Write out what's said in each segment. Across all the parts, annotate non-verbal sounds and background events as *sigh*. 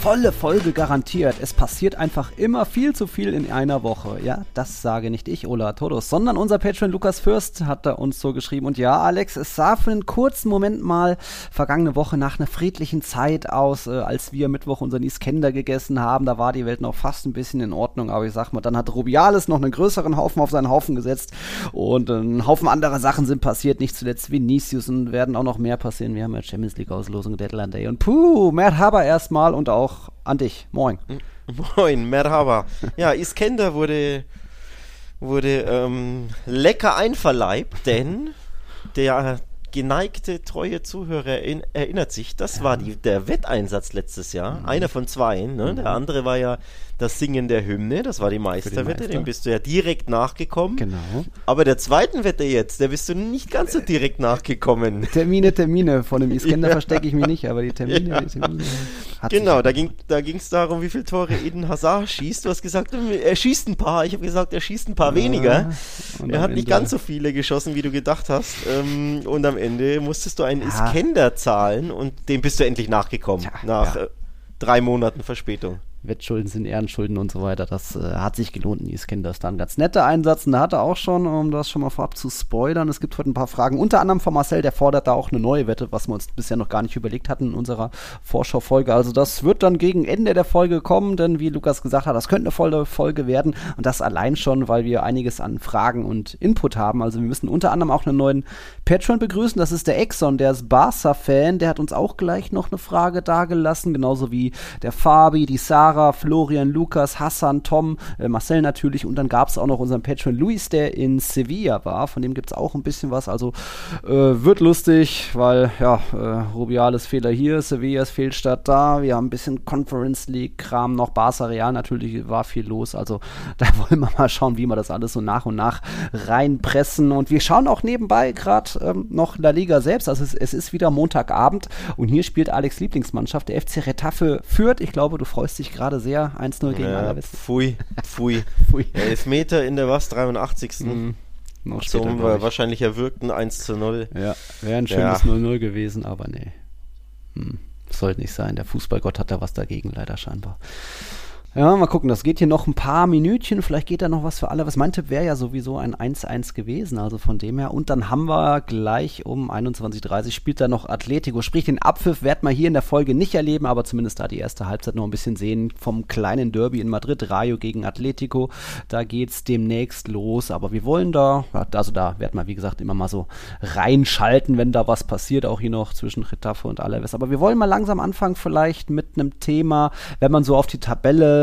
Volle Folge garantiert. Es passiert einfach immer viel zu viel in einer Woche. Ja, das sage nicht ich, Ola Todos, sondern unser Patron Lukas Fürst hat da uns so geschrieben. Und ja, Alex, es sah für einen kurzen Moment mal vergangene Woche nach einer friedlichen Zeit aus, äh, als wir Mittwoch unseren Iskender gegessen haben. Da war die Welt noch fast ein bisschen in Ordnung. Aber ich sag mal, dann hat Rubiales noch einen größeren Haufen auf seinen Haufen gesetzt. Und ein Haufen anderer Sachen sind passiert. Nicht zuletzt Vinicius und werden auch noch mehr passieren. Wir haben ja Champions League Auslosung, Deadline Day. Und puh, Merhaba erstmal und auch auch an dich. Moin. Moin, Merhaba. Ja, Iskender wurde, wurde ähm, lecker einverleibt, denn der geneigte, treue Zuhörer erinnert sich, das war die, der Wetteinsatz letztes Jahr, mhm. einer von zwei. Ne? Mhm. Der andere war ja das Singen der Hymne, das war die Meisterwette, Meister. dem bist du ja direkt nachgekommen. Genau. Aber der zweiten Wette jetzt, der bist du nicht ganz so direkt nachgekommen. *laughs* Termine, Termine, von dem Iskender ja. verstecke ich mich nicht, aber die Termine, ja. die Termine Genau, da ging da darum, wie viele Tore Eden Hazard schießt. Du hast gesagt, er schießt ein paar. Ich habe gesagt, er schießt ein paar ja. weniger. er hat nicht ganz so viele geschossen, wie du gedacht hast. Ähm, und am Ende musstest du einen Iskender zahlen und dem bist du endlich nachgekommen. nach äh, drei Monaten Verspätung. Wettschulden sind Ehrenschulden und so weiter. Das äh, hat sich gelohnt. Das dann. Ganz netter Einsatz. Und da hat er auch schon, um das schon mal vorab zu spoilern, es gibt heute ein paar Fragen. Unter anderem von Marcel, der fordert da auch eine neue Wette, was wir uns bisher noch gar nicht überlegt hatten in unserer Vorschaufolge. Also das wird dann gegen Ende der Folge kommen, denn wie Lukas gesagt hat, das könnte eine volle Folge werden. Und das allein schon, weil wir einiges an Fragen und Input haben. Also wir müssen unter anderem auch einen neuen Patron begrüßen. Das ist der Exxon, der ist Barca-Fan. Der hat uns auch gleich noch eine Frage dargelassen. Genauso wie der Fabi, die Sarah Sarah, Florian, Lukas, Hassan, Tom, äh, Marcel natürlich und dann gab es auch noch unseren Patron Luis, der in Sevilla war. Von dem gibt es auch ein bisschen was. Also äh, wird lustig, weil ja, äh, Rubiales Fehler hier, Sevillas Fehlstart da. Wir haben ein bisschen Conference League-Kram noch. Barca Real natürlich war viel los. Also *laughs* da wollen wir mal schauen, wie wir das alles so nach und nach reinpressen. Und wir schauen auch nebenbei gerade ähm, noch La Liga selbst. Also es, es, ist wieder Montagabend und hier spielt Alex Lieblingsmannschaft, der FC Retafe führt. Ich glaube, du freust dich gerade gerade sehr 1-0 gegen ja, Alaves. Pfui, pfui. *laughs* pfui. Elfmeter in der was, 83. Mhm. Noch später, Zum wahrscheinlich erwirkten 1 zu 0. Ja, wäre ein schönes 0-0 gewesen, aber nee. Hm. Sollte nicht sein. Der Fußballgott hat da was dagegen, leider scheinbar. Ja, mal gucken, das geht hier noch ein paar Minütchen, vielleicht geht da noch was für alle. Was mein Tipp wäre ja sowieso ein 1-1 gewesen, also von dem her. Und dann haben wir gleich um 21.30 Uhr spielt da noch Atletico. Sprich, den Abpfiff werden wir hier in der Folge nicht erleben, aber zumindest da die erste Halbzeit noch ein bisschen sehen vom kleinen Derby in Madrid, Rayo gegen Atletico. Da geht's demnächst los, aber wir wollen da, also da werden wir wie gesagt immer mal so reinschalten, wenn da was passiert, auch hier noch zwischen Retafe und Alaves. Aber wir wollen mal langsam anfangen vielleicht mit einem Thema, wenn man so auf die Tabelle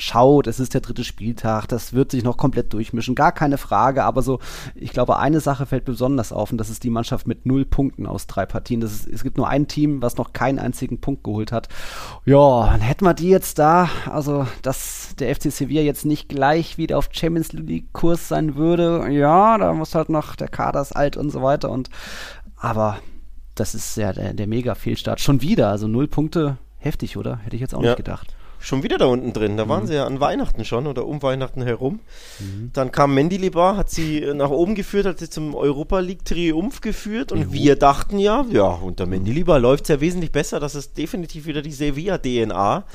schaut, es ist der dritte Spieltag, das wird sich noch komplett durchmischen, gar keine Frage, aber so, ich glaube, eine Sache fällt besonders auf und das ist die Mannschaft mit null Punkten aus drei Partien. Das ist, es gibt nur ein Team, was noch keinen einzigen Punkt geholt hat. Ja, dann hätten wir die jetzt da, also, dass der FC Sevilla jetzt nicht gleich wieder auf Champions League Kurs sein würde, ja, da muss halt noch, der Kader ist alt und so weiter und, aber das ist ja der, der Mega-Fehlstart. Schon wieder, also null Punkte, heftig, oder? Hätte ich jetzt auch ja. nicht gedacht schon wieder da unten drin. Da mhm. waren sie ja an Weihnachten schon oder um Weihnachten herum. Mhm. Dann kam Mendilibar, hat sie äh, nach oben geführt, hat sie zum Europa League Triumph geführt und mhm. wir dachten ja, ja, unter Mendilibar läuft es ja wesentlich besser. Das ist definitiv wieder die Sevilla-DNA. *laughs*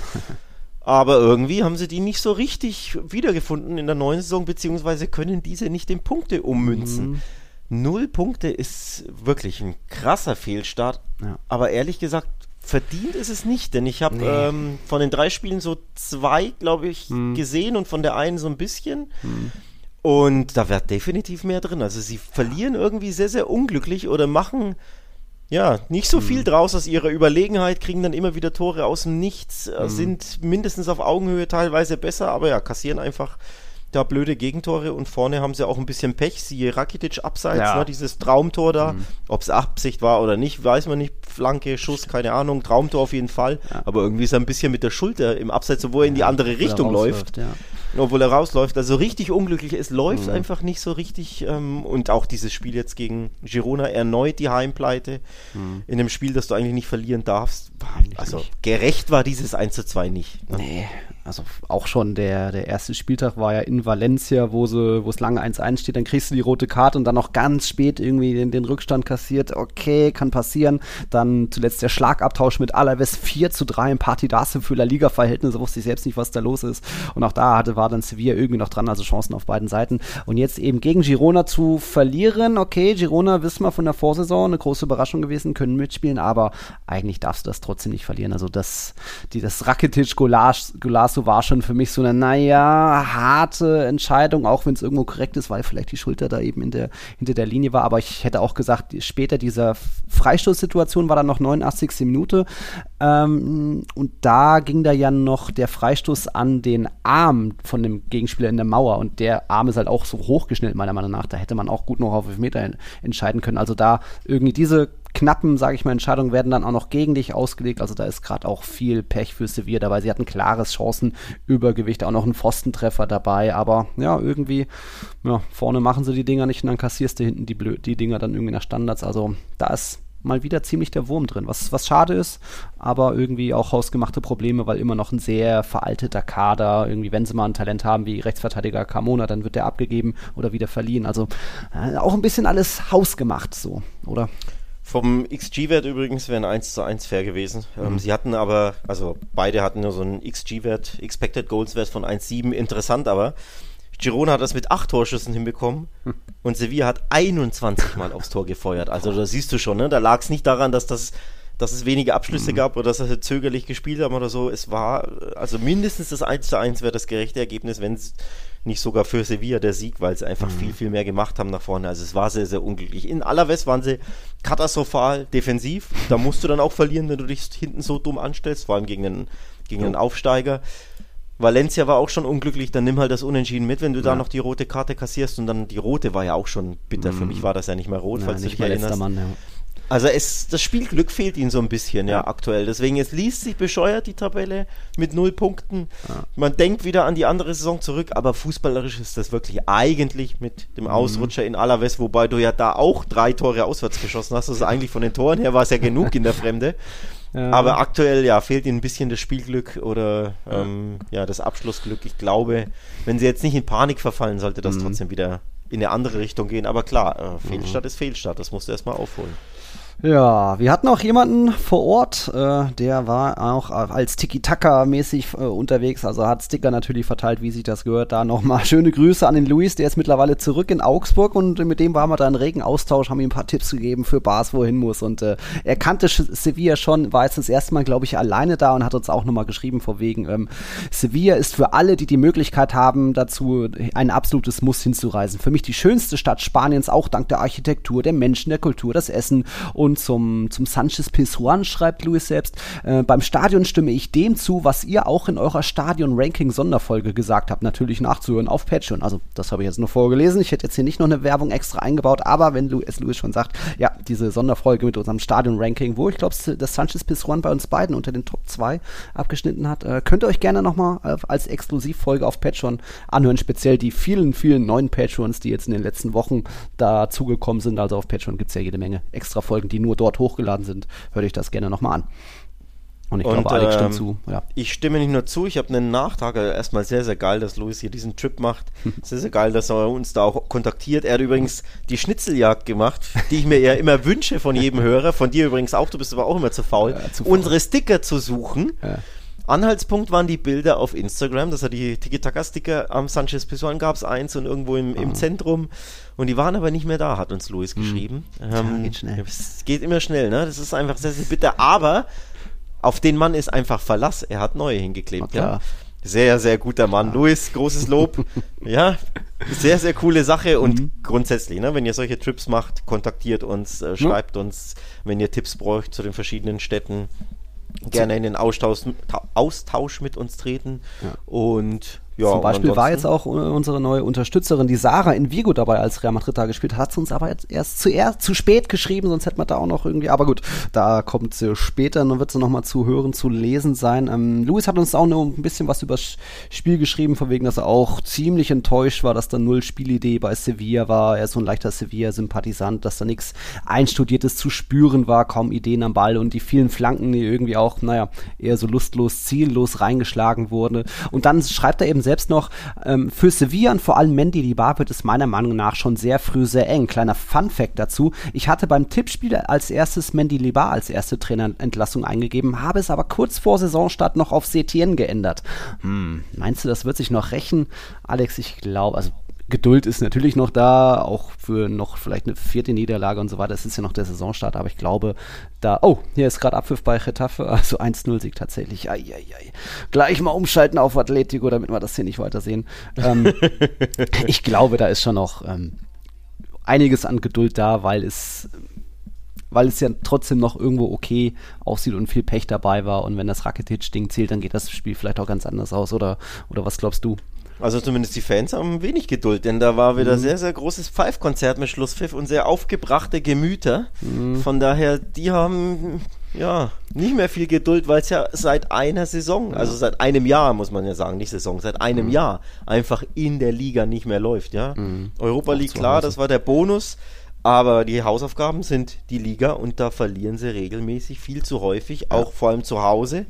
Aber irgendwie haben sie die nicht so richtig wiedergefunden in der neuen Saison, beziehungsweise können diese nicht in Punkte ummünzen. Mhm. Null Punkte ist wirklich ein krasser Fehlstart. Ja. Aber ehrlich gesagt, Verdient ist es nicht, denn ich habe nee. ähm, von den drei Spielen so zwei, glaube ich, hm. gesehen und von der einen so ein bisschen. Hm. Und da wäre definitiv mehr drin. Also sie verlieren irgendwie sehr, sehr unglücklich oder machen ja nicht so hm. viel draus aus ihrer Überlegenheit, kriegen dann immer wieder Tore aus dem Nichts, äh, hm. sind mindestens auf Augenhöhe teilweise besser, aber ja, kassieren einfach da blöde Gegentore und vorne haben sie auch ein bisschen Pech, siehe Rakitic abseits, ja. ne, dieses Traumtor da, mhm. ob es Absicht war oder nicht, weiß man nicht, Flanke, Schuss, keine Ahnung, Traumtor auf jeden Fall, ja. aber irgendwie ist er ein bisschen mit der Schulter im Abseits, obwohl er in die andere Richtung läuft, ja. obwohl er rausläuft, also richtig unglücklich, es läuft mhm. einfach nicht so richtig ähm, und auch dieses Spiel jetzt gegen Girona, erneut die Heimpleite mhm. in einem Spiel, das du eigentlich nicht verlieren darfst, also gerecht war dieses 1 zu 2 nicht. Ne? Nee, also auch schon der, der erste Spieltag war ja in Valencia, wo sie, wo es lange 1-1 steht, dann kriegst du die rote Karte und dann noch ganz spät irgendwie den, den Rückstand kassiert. Okay, kann passieren. Dann zuletzt der Schlagabtausch mit Alaves 4 zu 3 im Partidasse für La Liga-Verhältnisse, wusste ich selbst nicht, was da los ist. Und auch da hatte, war dann Sevilla irgendwie noch dran, also Chancen auf beiden Seiten. Und jetzt eben gegen Girona zu verlieren, okay, Girona wissen wir von der Vorsaison, eine große Überraschung gewesen, können mitspielen, aber eigentlich darfst du das trotzdem nicht verlieren. Also das, die, das Rakitic-Gulasch so war schon für mich so eine, naja, harte Entscheidung, auch wenn es irgendwo korrekt ist, weil vielleicht die Schulter da eben in der, hinter der Linie war. Aber ich hätte auch gesagt, später dieser Freistoßsituation war dann noch 89. Minute. Ähm, und da ging da ja noch der Freistoß an den Arm von dem Gegenspieler in der Mauer. Und der Arm ist halt auch so hochgeschnitten, meiner Meinung nach. Da hätte man auch gut noch auf Meter entscheiden können. Also da irgendwie diese knappen, sage ich mal, Entscheidungen werden dann auch noch gegen dich ausgelegt. Also da ist gerade auch viel Pech für Sevilla dabei. Sie hatten klares Chancenübergewicht, auch noch einen Pfostentreffer dabei. Aber ja, irgendwie, ja, vorne machen sie die Dinger nicht und dann kassierst du hinten die, Blö die Dinger dann irgendwie nach Standards. Also da ist mal wieder ziemlich der Wurm drin, was, was schade ist, aber irgendwie auch hausgemachte Probleme, weil immer noch ein sehr veralteter Kader, irgendwie, wenn sie mal ein Talent haben wie Rechtsverteidiger Carmona, dann wird der abgegeben oder wieder verliehen. Also äh, auch ein bisschen alles hausgemacht so, oder? Vom XG-Wert übrigens wäre ein 1 zu 1 fair gewesen. Ähm, mhm. Ähm, sie hatten aber, also beide hatten nur so einen XG-Wert, Expected Goals-Wert von 1,7. Interessant aber, Girona hat das mit 8 Torschüssen hinbekommen hm. und Sevilla hat 21 Mal aufs Tor gefeuert. Also da siehst du schon, ne? da lag es nicht daran, dass das dass es wenige Abschlüsse mhm. gab oder dass sie zögerlich gespielt haben oder so. Es war, also mindestens das 1 zu 1 wäre das gerechte Ergebnis, wenn es nicht sogar für Sevilla der Sieg, weil sie einfach mhm. viel, viel mehr gemacht haben nach vorne. Also es war sehr, sehr unglücklich. In Alaves waren sie katastrophal defensiv. Da musst du dann auch verlieren, wenn du dich hinten so dumm anstellst, vor allem gegen einen, gegen einen Aufsteiger. Valencia war auch schon unglücklich, dann nimm halt das Unentschieden mit, wenn du ja. da noch die rote Karte kassierst und dann die rote war ja auch schon bitter. Mhm. Für mich war das ja nicht mehr rot, Nein, falls du dich erinnerst. Mann, ja. Also es, das Spielglück fehlt ihnen so ein bisschen, ja, ja, aktuell. Deswegen, es liest sich bescheuert, die Tabelle, mit null Punkten. Ja. Man denkt wieder an die andere Saison zurück, aber fußballerisch ist das wirklich eigentlich mit dem mhm. Ausrutscher in Alaves, wobei du ja da auch drei Tore auswärts geschossen hast. Also eigentlich von den Toren her war es ja genug in der Fremde. *laughs* Ja. Aber aktuell, ja, fehlt ihnen ein bisschen das Spielglück oder ähm, ja, das Abschlussglück. Ich glaube, wenn sie jetzt nicht in Panik verfallen, sollte das mhm. trotzdem wieder in eine andere Richtung gehen. Aber klar, äh, Fehlstart mhm. ist Fehlstart, das musst du erstmal aufholen. Ja, wir hatten auch jemanden vor Ort, äh, der war auch als Tiki-Taka-mäßig äh, unterwegs, also hat Sticker natürlich verteilt, wie sich das gehört. Da nochmal *laughs* schöne Grüße an den Luis, der ist mittlerweile zurück in Augsburg und mit dem waren wir da in regen Austausch, haben ihm ein paar Tipps gegeben für Bars, wo er hin muss. Und äh, er kannte Sevilla schon, war jetzt das erste Mal, glaube ich, alleine da und hat uns auch nochmal geschrieben, vor wegen, ähm, Sevilla ist für alle, die die Möglichkeit haben, dazu ein absolutes Muss hinzureisen. Für mich die schönste Stadt Spaniens, auch dank der Architektur, der Menschen, der Kultur, das Essen und und zum, zum Sanchez Pizjuan schreibt Louis selbst, äh, beim Stadion stimme ich dem zu, was ihr auch in eurer Stadion-Ranking-Sonderfolge gesagt habt, natürlich nachzuhören auf Patreon. Also das habe ich jetzt nur vorgelesen. Ich hätte jetzt hier nicht noch eine Werbung extra eingebaut, aber wenn es Louis schon sagt, ja, diese Sonderfolge mit unserem Stadion-Ranking, wo ich glaube, das Sanchez Pizjuan bei uns beiden unter den Top 2 abgeschnitten hat, äh, könnt ihr euch gerne nochmal äh, als Exklusivfolge auf Patreon anhören, speziell die vielen, vielen neuen Patrons, die jetzt in den letzten Wochen dazugekommen sind. Also auf Patreon gibt es ja jede Menge extra Folgen, die nur dort hochgeladen sind, höre ich das gerne nochmal an. Und ich glaube, Alex stimmt ähm, zu. Ja. Ich stimme nicht nur zu, ich habe einen Nachtrag. Also erstmal sehr, sehr geil, dass Luis hier diesen Trip macht. *laughs* sehr, sehr geil, dass er uns da auch kontaktiert. Er hat übrigens die Schnitzeljagd gemacht, die ich mir ja immer wünsche von jedem Hörer. Von dir übrigens auch, du bist aber auch immer zu faul, ja, zu faul. unsere Sticker zu suchen. Ja. Anhaltspunkt waren die Bilder auf Instagram, das hat die Tiki-Taka-Sticker am Sanchez Pizjuan gab es eins und irgendwo im, im, ah. Zentrum. Und die waren aber nicht mehr da, hat uns Luis hm. geschrieben. Hm. Ähm, ja, geht schnell. Es geht immer schnell, ne? Das ist einfach sehr, sehr bitter. Aber auf den Mann ist einfach Verlass. Er hat neue hingeklebt, ja. Sehr, sehr guter Mann. Ja. Luis, großes Lob. *laughs* ja, sehr, sehr coole Sache und mhm. grundsätzlich, ne, wenn ihr solche Trips macht, kontaktiert uns, äh, schreibt mhm. uns, wenn ihr Tipps braucht zu den verschiedenen Städten gerne in den Austausch, Austausch mit uns treten. Ja. Und Ja, Zum Beispiel war jetzt auch unsere neue Unterstützerin, die Sarah in Vigo dabei, als Real Madrid da gespielt hat, hat sie uns aber jetzt erst zu, eher, zu spät geschrieben, sonst hätte man da auch noch irgendwie, aber gut, da kommt sie später, dann wird sie nochmal zu hören, zu lesen sein. Ähm, Luis hat uns auch noch ein bisschen was über das Spiel geschrieben, von wegen, dass er auch ziemlich enttäuscht war, dass da null Spielidee bei Sevilla war, er ist so ein leichter Sevilla-Sympathisant, dass da nichts Einstudiertes zu spüren war, kaum Ideen am Ball und die vielen Flanken, die irgendwie auch, naja, eher so lustlos, ziellos reingeschlagen wurden. Und dann schreibt er eben selbst noch, ähm, für Sevilla und vor allem Mendy Libar wird es meiner Meinung nach schon sehr früh sehr eng. Kleiner Fun-Fact dazu, ich hatte beim Tippspiel als erstes Mendy Libar als erste Trainerentlassung eingegeben, habe es aber kurz vor Saisonstart noch auf Setien geändert. Hm, meinst du, das wird sich noch rächen? Alex, ich glaube, also Geduld ist natürlich noch da, auch für noch vielleicht eine vierte Niederlage und so weiter. Es ist ja noch der Saisonstart, aber ich glaube, da. Oh, hier ist gerade Abpfiff bei Getafe, also 1-0-Sieg tatsächlich. Ai, ai, ai. Gleich mal umschalten auf Atletico, damit wir das hier nicht weiter sehen. Ähm, *laughs* ich glaube, da ist schon noch ähm, einiges an Geduld da, weil es weil es ja trotzdem noch irgendwo okay aussieht und viel Pech dabei war. Und wenn das Rakitic-Ding zählt, dann geht das Spiel vielleicht auch ganz anders aus. Oder, oder was glaubst du? Also zumindest die Fans haben wenig Geduld, denn da war wieder mhm. sehr, sehr großes Pfeifkonzert mit Schlusspfiff und sehr aufgebrachte Gemüter. Mhm. Von daher, die haben ja nicht mehr viel Geduld, weil es ja seit einer Saison, also seit einem Jahr muss man ja sagen, nicht Saison, seit einem mhm. Jahr einfach in der Liga nicht mehr läuft. Ja, mhm. Europa League klar, das war der Bonus. Aber die Hausaufgaben sind die Liga und da verlieren sie regelmäßig viel zu häufig, auch vor allem zu Hause.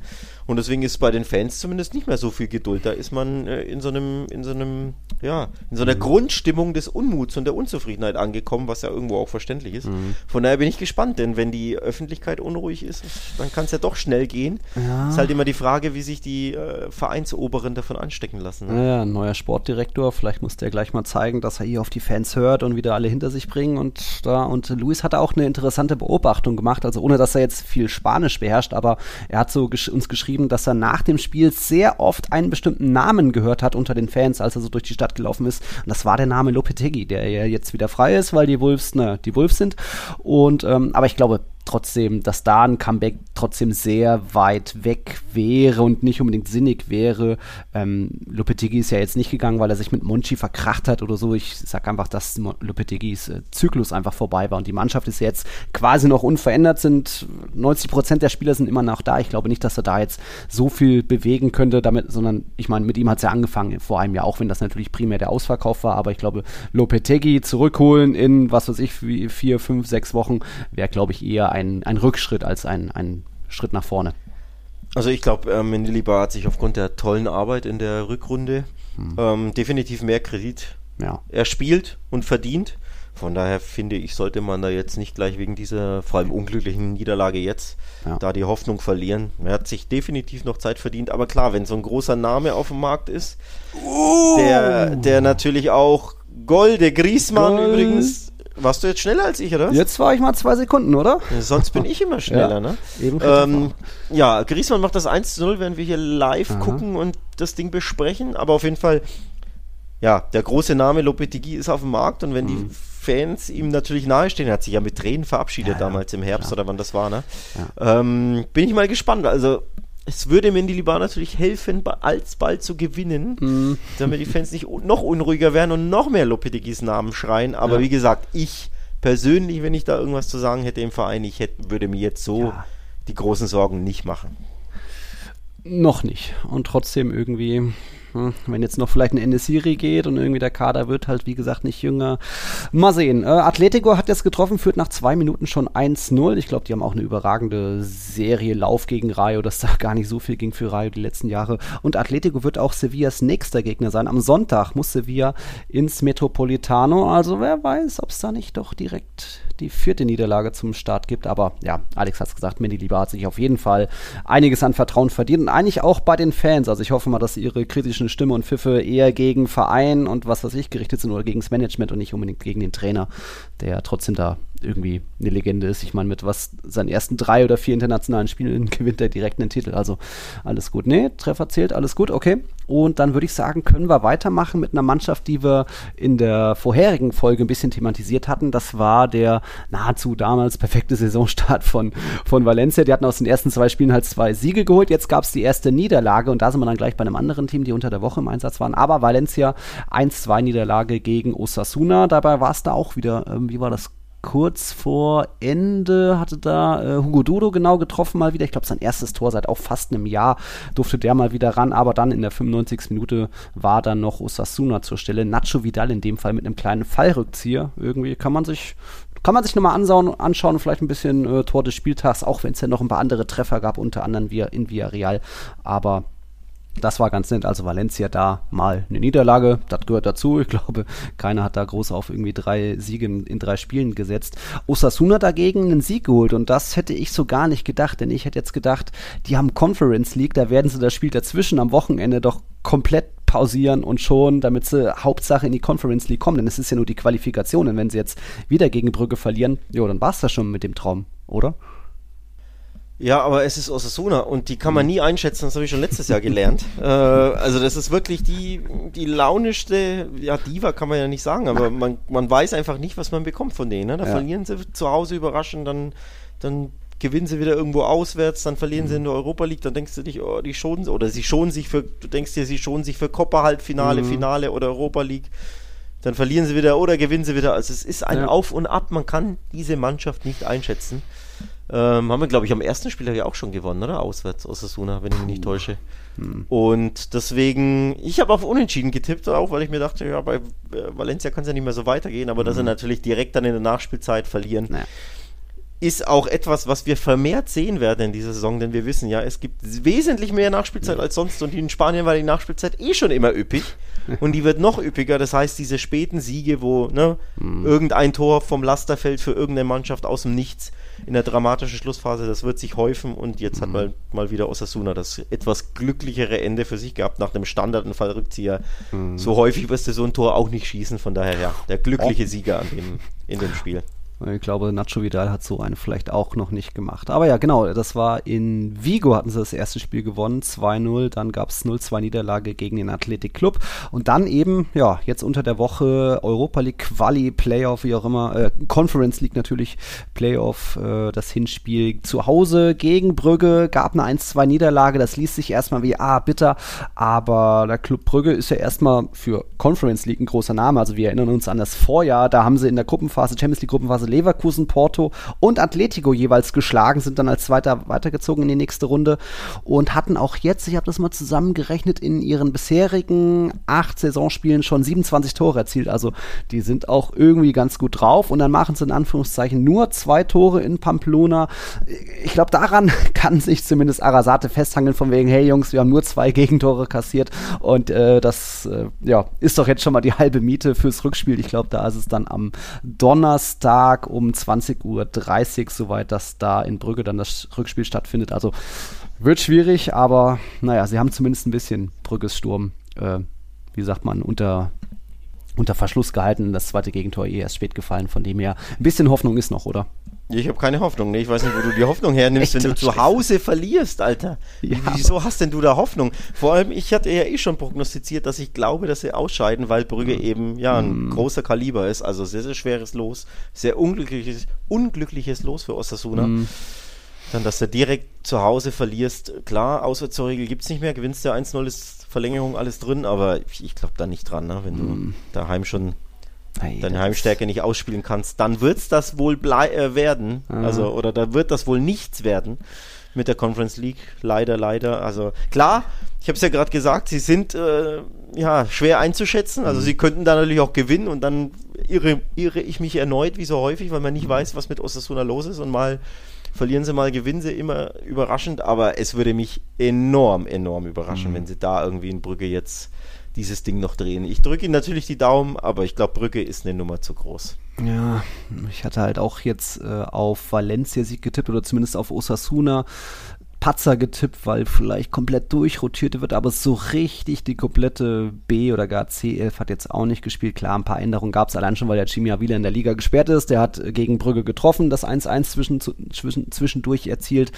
Und deswegen ist bei den Fans zumindest nicht mehr so viel Geduld. Da ist man äh, in so einem, in so einem, ja, in so einer mhm. Grundstimmung des Unmuts und der Unzufriedenheit angekommen, was ja irgendwo auch verständlich ist. Mhm. Von daher bin ich gespannt, denn wenn die Öffentlichkeit unruhig ist, dann kann es ja doch schnell gehen. Ja. Ist halt immer die Frage, wie sich die äh, Vereinsoberen davon anstecken lassen. Ne? Ja, ein neuer Sportdirektor, vielleicht muss der gleich mal zeigen, dass er hier auf die Fans hört und wieder alle hinter sich bringen und da und Luis hat auch eine interessante Beobachtung gemacht, also ohne dass er jetzt viel Spanisch beherrscht, aber er hat so gesch uns geschrieben, geschrieben, dass er nach dem Spiel sehr oft einen bestimmten Namen gehört hat unter den Fans, als er so durch die Stadt gelaufen ist. Und das war der Name Lopetegui, der ja jetzt wieder frei ist, weil die Wolves, ne, die Wolves sind. Und ähm, aber ich glaube, trotzdem, dass da ein Comeback trotzdem sehr weit weg wäre und nicht unbedingt sinnig wäre. Ähm, Lopetegui ist ja jetzt nicht gegangen, weil er sich mit Monchi verkracht hat oder so. Ich sag einfach, dass Lopetegis äh, Zyklus einfach vorbei war und die Mannschaft ist jetzt quasi noch unverändert, sind 90 Prozent der Spieler sind immer noch da. Ich glaube nicht, dass er da jetzt so viel bewegen könnte damit, sondern ich meine, mit ihm hat es ja angefangen, vor einem Jahr, auch wenn das natürlich primär der Ausverkauf war, aber ich glaube, Lopetegui zurückholen in, was weiß ich, vier, fünf, sechs Wochen wäre, glaube ich, eher ein, ein Rückschritt als ein, ein Schritt nach vorne. Also ich glaube, ähm, Mendilibar hat sich aufgrund der tollen Arbeit in der Rückrunde hm. ähm, definitiv mehr Kredit ja. erspielt und verdient. Von daher finde ich, sollte man da jetzt nicht gleich wegen dieser vor allem unglücklichen Niederlage jetzt ja. da die Hoffnung verlieren. Er hat sich definitiv noch Zeit verdient, aber klar, wenn so ein großer Name auf dem Markt ist, uh. der, der natürlich auch Golde, Griesmann Gold. übrigens warst du jetzt schneller als ich, oder? Jetzt war ich mal zwei Sekunden, oder? Ja, sonst bin ich immer *laughs* schneller, ja, ne? Eben ähm, ja, Griesmann macht das 1 zu 0, während wir hier live Aha. gucken und das Ding besprechen. Aber auf jeden Fall, ja, der große Name Lopetegui ist auf dem Markt und wenn mhm. die Fans ihm natürlich nahestehen, er hat sich ja mit Tränen verabschiedet ja, damals im Herbst oder wann das war, ne? Ähm, bin ich mal gespannt. Also es würde Mendilibar natürlich helfen, alsbald zu gewinnen, mhm. damit die Fans nicht noch unruhiger werden und noch mehr Lopetegis Namen schreien. Aber ja. wie gesagt, ich persönlich, wenn ich da irgendwas zu sagen hätte im Verein, ich hätte, würde mir jetzt so ja. die großen Sorgen nicht machen. Noch nicht. Und trotzdem irgendwie hm, wenn jetzt noch vielleicht ein Enesiri geht und irgendwie der Kader wird halt, wie gesagt, nicht jünger. Mal sehen. Äh, Atletico hat jetzt getroffen, führt nach zwei Minuten schon 1-0. Ich glaube, die haben auch eine überragende Serie Lauf gegen Rayo, dass da gar nicht so viel ging für Rayo die letzten Jahre. Und Atletico wird auch Sevillas nächster Gegner sein. Am Sonntag muss Sevilla ins Metropolitano. Also wer weiß, ob es da nicht doch direkt die vierte Niederlage zum Start gibt. Aber ja, Alex hat es gesagt, Mandy Lieber hat sich auf jeden Fall einiges an Vertrauen verdient und eigentlich auch bei den Fans. Also ich hoffe mal, dass ihre kritischen Stimme und Pfiffe eher gegen Verein und was weiß ich gerichtet sind oder gegen das Management und nicht unbedingt gegen den Trainer, der ja trotzdem da irgendwie eine Legende ist. Ich meine, mit was seinen ersten drei oder vier internationalen Spielen *laughs* gewinnt er direkt einen Titel. Also alles gut. Nee, Treffer zählt, alles gut, okay. Und dann würde ich sagen, können wir weitermachen mit einer Mannschaft, die wir in der vorherigen Folge ein bisschen thematisiert hatten. Das war der nahezu damals perfekte Saisonstart von, von Valencia. Die hatten aus den ersten zwei Spielen halt zwei Siege geholt. Jetzt gab es die erste Niederlage und da sind wir dann gleich bei einem anderen Team, die unter der Woche im Einsatz waren. Aber Valencia 1-2 Niederlage gegen Osasuna. Dabei war es da auch wieder, ähm, wie war das? kurz vor Ende hatte da äh, Hugo Dudo genau getroffen mal wieder. Ich glaube, sein erstes Tor seit auch fast einem Jahr durfte der mal wieder ran, aber dann in der 95. Minute war dann noch Osasuna zur Stelle. Nacho Vidal in dem Fall mit einem kleinen Fallrückzieher. Irgendwie kann man sich kann man sich nochmal anschauen, anschauen, vielleicht ein bisschen äh, Tor des Spieltags, auch wenn es ja noch ein paar andere Treffer gab, unter anderem via, in Villarreal. Aber das war ganz nett. Also Valencia da mal eine Niederlage, das gehört dazu. Ich glaube, *laughs* keiner hat da groß auf irgendwie drei Siege in, drei Spielen gesetzt. Osasuna dagegen einen Sieg geholt und das hätte ich so gar nicht gedacht, denn ich hätte jetzt gedacht, die haben Conference League, da werden sie das Spiel dazwischen am Wochenende doch komplett pausieren und schon, damit sie Hauptsache in die Conference League kommen. Denn es ist ja nur die Qualifikation und wenn sie jetzt wieder gegen Brügge verlieren, jo, dann war es das schon mit dem Traum, oder? Ja, aber es ist Osasuna und die kann man nie einschätzen, das habe ich schon letztes Jahr gelernt. *laughs* äh, also das ist wirklich die, die launischste, ja Diva kann man ja nicht sagen, aber *laughs* man, man weiß einfach nicht, was man bekommt von denen. Ne? Da ja. verlieren sie zu Hause überraschend, dann, dann gewinnen sie wieder irgendwo auswärts, dann verlieren mhm. sie in der Europa League, dann denkst du dich, oh, die schonen, oder sie schonen sich für, du denkst dir, sie schonen sich für Copa Halbfinale, mhm. Finale oder Europa League. Dann verlieren sie wieder oder gewinnen sie wieder. Also es ist ein ja. Auf und Ab, man kann diese Mannschaft nicht einschätzen. Ähm, haben wir, glaube ich, am ersten Spiel ja auch schon gewonnen, oder? Auswärts, Osasuna, wenn ich mich nicht täusche. Hm. Und deswegen, ich habe auf Unentschieden getippt, auch weil ich mir dachte, ja, bei äh, Valencia kann es ja nicht mehr so weitergehen, aber hm. dass sie natürlich direkt dann in der Nachspielzeit verlieren. Naja ist auch etwas, was wir vermehrt sehen werden in dieser Saison, denn wir wissen ja, es gibt wesentlich mehr Nachspielzeit als sonst und in Spanien war die Nachspielzeit eh schon immer üppig *laughs* und die wird noch üppiger. Das heißt, diese späten Siege, wo ne, mhm. irgendein Tor vom Laster fällt für irgendeine Mannschaft aus dem Nichts in der dramatischen Schlussphase, das wird sich häufen und jetzt mhm. hat mal, mal wieder Osasuna das etwas glücklichere Ende für sich gehabt nach dem Standard- und Fallrückzieher. Mhm. So häufig wirst du so ein Tor auch nicht schießen, von daher ja, der glückliche Sieger an dem, in dem Spiel. Ich glaube, Nacho Vidal hat so eine vielleicht auch noch nicht gemacht. Aber ja, genau, das war in Vigo, hatten sie das erste Spiel gewonnen, 2-0. Dann gab es 0-2 Niederlage gegen den Athletic Club. Und dann eben, ja, jetzt unter der Woche Europa League Quali, Playoff, wie auch immer, äh, Conference League natürlich, Playoff, äh, das Hinspiel zu Hause gegen Brügge, gab eine 1-2 Niederlage. Das liest sich erstmal wie, ah, bitter. Aber der Club Brügge ist ja erstmal für Conference League ein großer Name. Also wir erinnern uns an das Vorjahr, da haben sie in der Gruppenphase, Champions League Gruppenphase Leverkusen, Porto und Atletico jeweils geschlagen, sind dann als Zweiter weitergezogen in die nächste Runde und hatten auch jetzt, ich habe das mal zusammengerechnet, in ihren bisherigen acht Saisonspielen schon 27 Tore erzielt. Also die sind auch irgendwie ganz gut drauf und dann machen sie in Anführungszeichen nur zwei Tore in Pamplona. Ich glaube, daran *laughs* kann sich zumindest Arasate festhangeln von wegen, hey Jungs, wir haben nur zwei Gegentore kassiert und äh, das äh, ja, ist doch jetzt schon mal die halbe Miete fürs Rückspiel. Ich glaube, da ist es dann am Donnerstag um 20.30 Uhr, soweit dass da in Brügge dann das Rückspiel stattfindet. Also wird schwierig, aber naja, sie haben zumindest ein bisschen Brügges Sturm, äh, wie sagt man, unter, unter Verschluss gehalten. Das zweite Gegentor eh erst spät gefallen, von dem her ein bisschen Hoffnung ist noch, oder? Ich habe keine Hoffnung. Ne? Ich weiß nicht, wo du die Hoffnung hernimmst, Echt? *laughs* wenn du zu Hause verlierst, Alter. Ja, Wieso hast denn du da Hoffnung? Vor allem, ich hatte ja eh schon prognostiziert, dass ich glaube, dass sie ausscheiden, weil Brügge mhm. eben ja ein mhm. großer Kaliber ist. Also sehr, sehr schweres Los. Sehr unglückliches, unglückliches Los für Osasuna. Mhm. Dann, dass du direkt zu Hause verlierst. Klar, Auswärtsregel gibt es nicht mehr. Gewinnst du 1-0, ist Verlängerung alles drin. Aber ich, ich glaube da nicht dran, ne? wenn du mhm. daheim schon Ei, deine Heimstärke nicht ausspielen kannst, dann wird es das wohl äh, werden. Mhm. Also, oder da wird das wohl nichts werden mit der Conference League. Leider, leider. Also klar, ich habe es ja gerade gesagt, sie sind äh, ja schwer einzuschätzen. Also mhm. sie könnten da natürlich auch gewinnen und dann irre, irre ich mich erneut, wie so häufig, weil man nicht weiß, was mit Osasuna los ist und mal verlieren sie mal, gewinnen sie immer überraschend, aber es würde mich enorm, enorm überraschen, mhm. wenn sie da irgendwie in Brücke jetzt dieses Ding noch drehen. Ich drücke Ihnen natürlich die Daumen, aber ich glaube, Brücke ist eine Nummer zu groß. Ja, ich hatte halt auch jetzt äh, auf Valencia Sieg getippt oder zumindest auf Osasuna Patzer getippt, weil vielleicht komplett durchrotiert wird, aber so richtig die komplette B- oder gar C11 hat jetzt auch nicht gespielt. Klar, ein paar Änderungen gab es allein schon, weil der Chimia wieder in der Liga gesperrt ist. Der hat gegen Brügge getroffen, das 1-1 zwischen, zwischen, zwischendurch erzielt.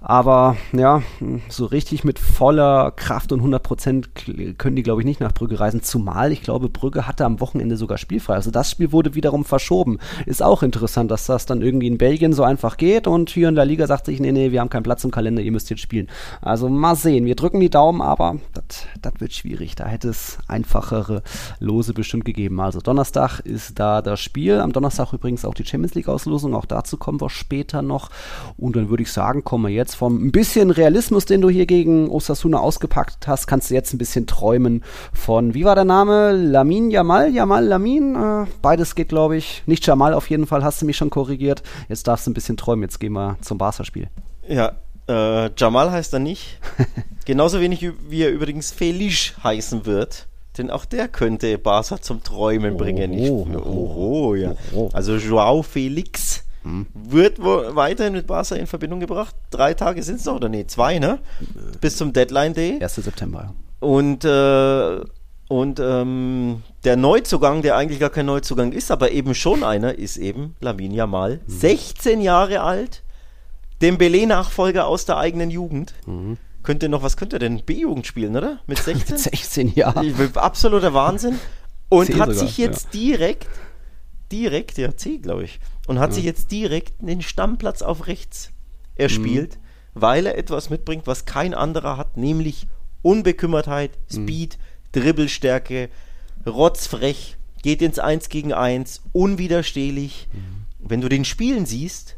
Aber ja, so richtig mit voller Kraft und 100 Prozent können die, glaube ich, nicht nach Brügge reisen. Zumal ich glaube, Brügge hatte am Wochenende sogar spielfrei. Also das Spiel wurde wiederum verschoben. Ist auch interessant, dass das dann irgendwie in Belgien so einfach geht und hier in der Liga sagt sich, nee, nee, wir haben keinen Platz im Kalender, ihr müsst jetzt spielen. Also mal sehen. Wir drücken die Daumen, aber das wird schwierig. Da hätte es einfachere Lose bestimmt gegeben. Also Donnerstag ist da das Spiel. Am Donnerstag übrigens auch die Champions League Auslosung. Auch dazu kommen wir später noch. Und dann würde ich sagen, kommen wir jetzt vom ein bisschen Realismus, den du hier gegen Osasuna ausgepackt hast, kannst du jetzt ein bisschen träumen von, wie war der Name? Lamin Jamal? Jamal Lamin? Äh, beides geht, glaube ich. Nicht Jamal auf jeden Fall, hast du mich schon korrigiert. Jetzt darfst du ein bisschen träumen. Jetzt gehen wir zum Barca-Spiel. Ja, äh, Jamal heißt er nicht. *laughs* Genauso wenig wie er übrigens Felice heißen wird. Denn auch der könnte Barca zum Träumen bringen. Oh, oh, oh, oh ja. Also Joao Felix hm. wird weiterhin mit Barca in Verbindung gebracht. Drei Tage sind es noch, oder nee, zwei, ne? Bis zum Deadline Day. 1. September. Und, äh, und ähm, der Neuzugang, der eigentlich gar kein Neuzugang ist, aber eben schon einer, ist eben Lamin Yamal. Mhm. 16 Jahre alt, Dembele-Nachfolger aus der eigenen Jugend. Mhm. Könnte noch, was könnte er denn? B-Jugend spielen, oder? Mit *laughs* 16? Mit 16, ja. Absoluter Wahnsinn. Und hat sogar, sich jetzt ja. direkt, direkt, ja, C, glaube ich, und hat mhm. sich jetzt direkt den Stammplatz auf rechts erspielt, mhm. weil er etwas mitbringt, was kein anderer hat, nämlich Unbekümmertheit, mhm. Speed, Dribbelstärke, rotzfrech, geht ins 1 gegen 1, unwiderstehlich. Mhm. Wenn du den Spielen siehst,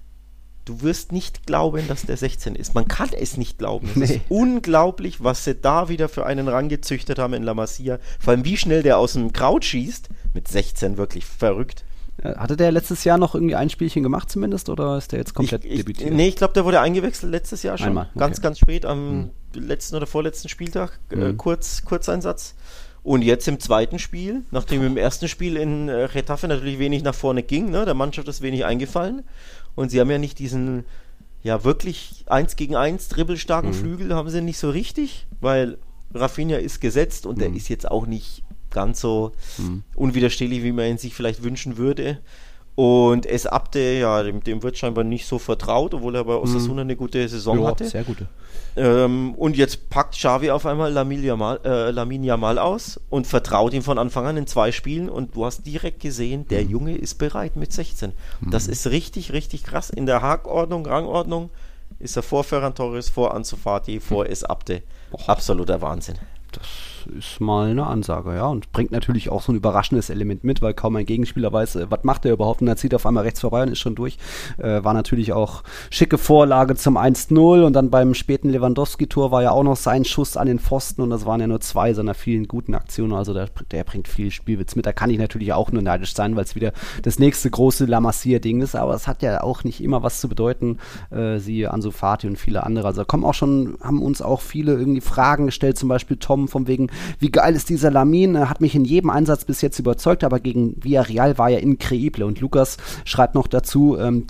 du wirst nicht glauben, dass der 16 ist. Man kann es nicht glauben. Es nee. ist unglaublich, was sie da wieder für einen rangezüchtet haben in La Masia. Vor allem, wie schnell der aus dem Kraut schießt. Mit 16 wirklich verrückt. Hatte der letztes Jahr noch irgendwie ein Spielchen gemacht zumindest oder ist der jetzt komplett ich, ich, debütiert? Nee, ich glaube, der wurde eingewechselt letztes Jahr schon. Einmal, okay. Ganz, ganz spät am mhm. letzten oder vorletzten Spieltag. Äh, mhm. Äh, kurz, Kurzeinsatz. Und jetzt im zweiten Spiel, nachdem im ersten Spiel in äh, Retafe natürlich wenig nach vorne ging, ne, der Mannschaft ist wenig eingefallen. Und sie haben ja nicht diesen, ja, wirklich 1 gegen 1 dribbelstarken mhm. Flügel, haben sie nicht so richtig, weil Rafinha ist gesetzt und mhm. der ist jetzt auch nicht ganz so mhm. unwiderstehlich, wie man ihn sich vielleicht wünschen würde. Und es Abde, ja, dem, dem, wird scheinbar nicht so vertraut, obwohl er bei Osasuna mhm. eine gute Saison ja, hatte. Sehr gute. Ähm, und jetzt packt Xavi auf einmal Lamin Yamal, äh, Lamin Yamal aus und vertraut ihm von Anfang an in zwei Spielen. Und du hast direkt gesehen, der mhm. Junge ist bereit mit 16. Mhm. Das ist richtig, richtig krass. In der Hackordnung, Rangordnung ist er vor Ferran Torres, vor Anzufati, vor mhm. Es Abde. Absoluter Wahnsinn. Das ist mal eine Ansage, ja. Und bringt natürlich auch so ein überraschendes Element mit, weil kaum ein Gegenspieler weiß, äh, was macht er überhaupt. Und er zieht auf einmal rechts vorbei und ist schon durch. Äh, war natürlich auch schicke Vorlage zum 1-0 und dann beim späten Lewandowski-Tor war ja auch noch sein Schuss an den Pfosten und das waren ja nur zwei seiner vielen guten Aktionen. Also der, der bringt viel Spielwitz mit. Da kann ich natürlich auch nur neidisch sein, weil es wieder das nächste große La Masia-Ding ist. Aber es hat ja auch nicht immer was zu bedeuten. Äh, siehe Ansu Fati und viele andere. Also kommen auch schon, haben uns auch viele irgendwie Fragen gestellt, zum Beispiel Tom vom wegen, wie geil ist dieser Lamin, hat mich in jedem Einsatz bis jetzt überzeugt, aber gegen Villarreal war er increíble. Und Lukas schreibt noch dazu, ähm,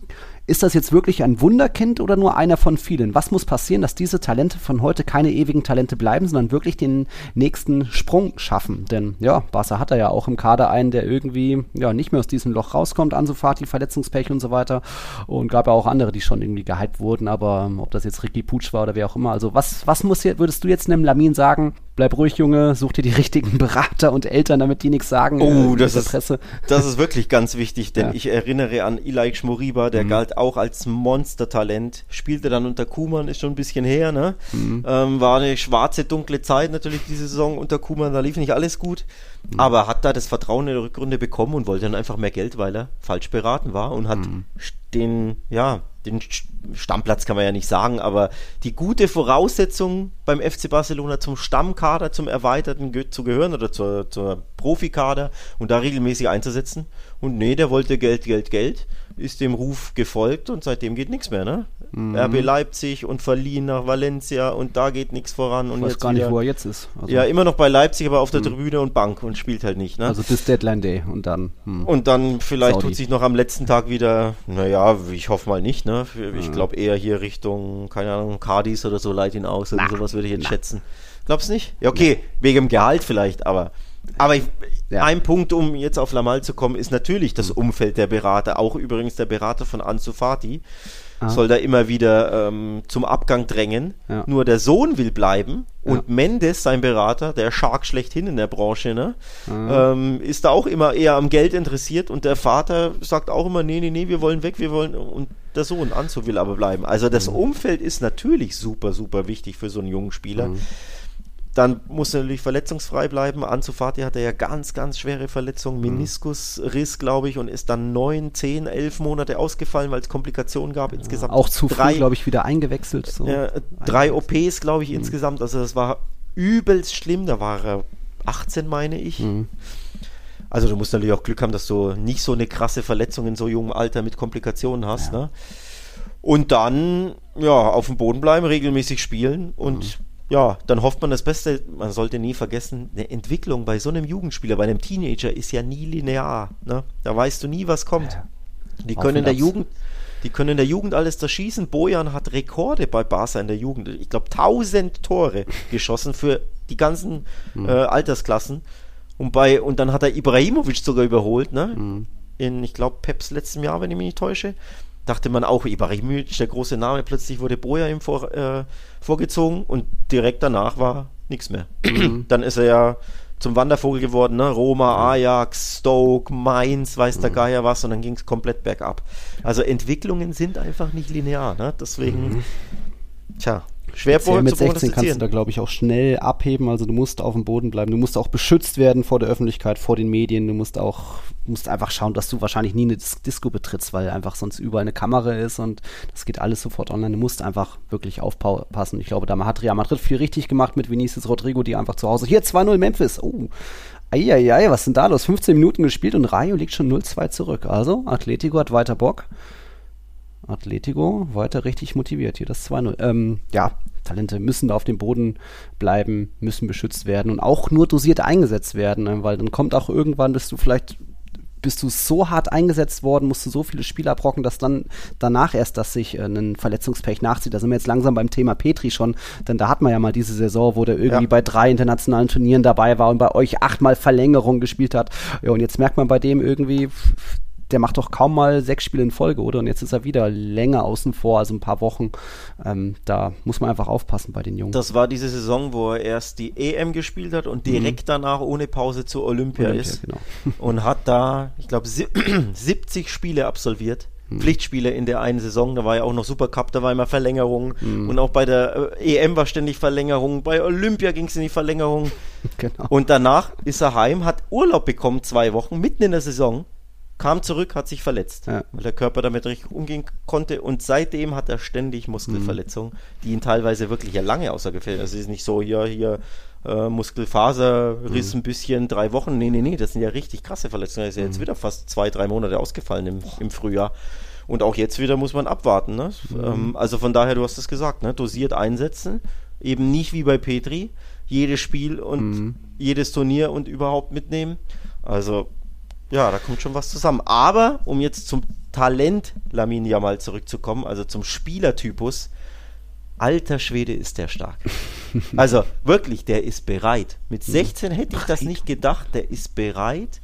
ist das jetzt wirklich ein Wunderkind oder nur einer von vielen? Was muss passieren, dass diese Talente von heute keine ewigen Talente bleiben, sondern wirklich den nächsten Sprung schaffen? Denn ja, Barca hat er ja auch im Kader einen, der irgendwie ja nicht mehr aus diesem Loch rauskommt, Ansu Fati, Verletzungspech und so weiter. Und gab ja auch andere, die schon irgendwie gehypt wurden, aber ähm, ob das jetzt Ricky Putsch war oder wer auch immer. Also was, was muss hier, würdest du jetzt einem Lamin sagen? Bleib ruhig, Junge, such dir die richtigen Berater und Eltern, damit die nichts sagen. Oh, äh, das, ist, Presse. das ist wirklich ganz wichtig, denn ja. ich erinnere an Ilaik Schmoriba, der mhm. galt auch als Monstertalent, spielte dann unter Kuman, ist schon ein bisschen her, ne? Mhm. Ähm, war eine schwarze, dunkle Zeit natürlich diese Saison unter Kuman, da lief nicht alles gut, mhm. aber hat da das Vertrauen in der Rückrunde bekommen und wollte dann einfach mehr Geld, weil er falsch beraten war und hat mhm. den, ja, den Stammplatz kann man ja nicht sagen, aber die gute Voraussetzung beim FC Barcelona zum Stammkader, zum Erweiterten zu gehören oder zur, zur Profikader und da regelmäßig einzusetzen. Und nee, der wollte Geld, Geld, Geld, ist dem Ruf gefolgt und seitdem geht nichts mehr, ne? mhm. RB Leipzig und verliehen nach Valencia und da geht nichts voran. Und ich weiß jetzt gar wieder, nicht, wo er jetzt ist. Also ja, immer noch bei Leipzig, aber auf der mhm. Tribüne und Bank und spielt halt nicht. Ne? Also bis Deadline Day und dann. Hm. Und dann vielleicht Saudi. tut sich noch am letzten Tag wieder, naja, ich hoffe mal nicht, ne? Ich glaube eher hier Richtung, keine Ahnung, Cardis oder so leit ihn aus oder sowas würde ich jetzt Na. schätzen. Glaubst du nicht? Ja, okay, wegen dem Gehalt vielleicht, aber aber ich, ja. ein Punkt, um jetzt auf Lamal zu kommen, ist natürlich das mhm. Umfeld der Berater. Auch übrigens der Berater von Ansu Fati ah. soll da immer wieder ähm, zum Abgang drängen. Ja. Nur der Sohn will bleiben und ja. Mendes, sein Berater, der Shark schlechthin in der Branche, ne, ah. ähm, ist da auch immer eher am Geld interessiert und der Vater sagt auch immer, nee, nee, nee, wir wollen weg, wir wollen und der Sohn Anzu will aber bleiben. Also das mhm. Umfeld ist natürlich super, super wichtig für so einen jungen Spieler. Mhm. Dann muss er natürlich verletzungsfrei bleiben. Anzufati hatte ja ganz, ganz schwere Verletzungen, mhm. Meniskusriss, glaube ich, und ist dann neun, zehn, elf Monate ausgefallen, weil es Komplikationen gab. Insgesamt auch zu drei, früh, glaube ich, wieder eingewechselt. So. Äh, drei OPs, glaube ich, mhm. insgesamt. Also das war übelst schlimm. Da war er 18, meine ich. Mhm. Also du musst natürlich auch Glück haben, dass du nicht so eine krasse Verletzung in so jungem Alter mit Komplikationen hast. Ja. Ne? Und dann, ja, auf dem Boden bleiben, regelmäßig spielen und mhm ja, dann hofft man das Beste. Man sollte nie vergessen, eine Entwicklung bei so einem Jugendspieler, bei einem Teenager ist ja nie linear. Ne? Da weißt du nie, was kommt. Die können in der Jugend, die können in der Jugend alles zerschießen. Bojan hat Rekorde bei Barca in der Jugend. Ich glaube, 1000 Tore geschossen für die ganzen mhm. äh, Altersklassen. Und, bei, und dann hat er Ibrahimovic sogar überholt, ne? Mhm. In, ich glaube, Peps letztem Jahr, wenn ich mich nicht täusche dachte man auch, Ibrahimovic, der große Name, plötzlich wurde Boja ihm vor, äh, vorgezogen und direkt danach war nichts mehr. Mhm. Dann ist er ja zum Wandervogel geworden, ne? Roma, Ajax, Stoke, Mainz, weiß der mhm. Geier was und dann ging es komplett bergab. Also Entwicklungen sind einfach nicht linear, ne? Deswegen, mhm. tja, Schwer mit 16 kannst du da, glaube ich, auch schnell abheben. Also du musst auf dem Boden bleiben. Du musst auch beschützt werden vor der Öffentlichkeit, vor den Medien. Du musst auch musst einfach schauen, dass du wahrscheinlich nie eine Disco betrittst, weil einfach sonst überall eine Kamera ist und das geht alles sofort online. Du musst einfach wirklich aufpassen. Ich glaube, da hat Real Madrid viel richtig gemacht mit Vinicius Rodrigo, die einfach zu Hause. Hier 2-0 Memphis. Oh. Eieiei, was ist denn da los? 15 Minuten gespielt und Rayo liegt schon 0-2 zurück. Also, Atletico hat weiter Bock. Atletico weiter richtig motiviert. Hier das 2-0. Ähm, ja, Talente müssen da auf dem Boden bleiben, müssen beschützt werden und auch nur dosiert eingesetzt werden, ne? weil dann kommt auch irgendwann, bist du vielleicht bist du so hart eingesetzt worden, musst du so viele Spiele abbrocken, dass dann danach erst, dass sich äh, ein Verletzungspech nachzieht. Da sind wir jetzt langsam beim Thema Petri schon, denn da hat man ja mal diese Saison, wo der irgendwie ja. bei drei internationalen Turnieren dabei war und bei euch achtmal Verlängerung gespielt hat. Ja, und jetzt merkt man bei dem irgendwie, der macht doch kaum mal sechs Spiele in Folge, oder? Und jetzt ist er wieder länger außen vor, also ein paar Wochen. Ähm, da muss man einfach aufpassen bei den Jungen. Das war diese Saison, wo er erst die EM gespielt hat und direkt mhm. danach ohne Pause zur Olympia, Olympia ist. Genau. *laughs* *laughs* und hat da, ich glaube, *clears throat* 70 Spiele absolviert. Mhm. Pflichtspiele in der einen Saison, da war ja auch noch Supercup, da war immer Verlängerung mhm. und auch bei der äh, EM war ständig Verlängerung, bei Olympia ging es in die Verlängerung *laughs* genau. und danach ist er heim, hat Urlaub bekommen, zwei Wochen, mitten in der Saison kam zurück, hat sich verletzt, ja. weil der Körper damit richtig umgehen konnte und seitdem hat er ständig Muskelverletzungen, mhm. die ihn teilweise wirklich ja lange außer Gefecht. Also es ist nicht so hier, hier äh, Muskelfaserriss mhm. ein bisschen, drei Wochen. Nee, nee, nee, das sind ja richtig krasse Verletzungen. Er ist ja jetzt mhm. wieder fast zwei, drei Monate ausgefallen im, im Frühjahr. Und auch jetzt wieder muss man abwarten. Ne? Mhm. Ähm, also von daher, du hast es gesagt, ne? dosiert einsetzen. Eben nicht wie bei Petri, jedes Spiel und mhm. jedes Turnier und überhaupt mitnehmen. Also ja, da kommt schon was zusammen. Aber, um jetzt zum Talent Lamin mal zurückzukommen, also zum Spielertypus, alter Schwede ist der stark. *laughs* Also wirklich, der ist bereit. Mit 16 hm. hätte ich das nicht gedacht, der ist bereit.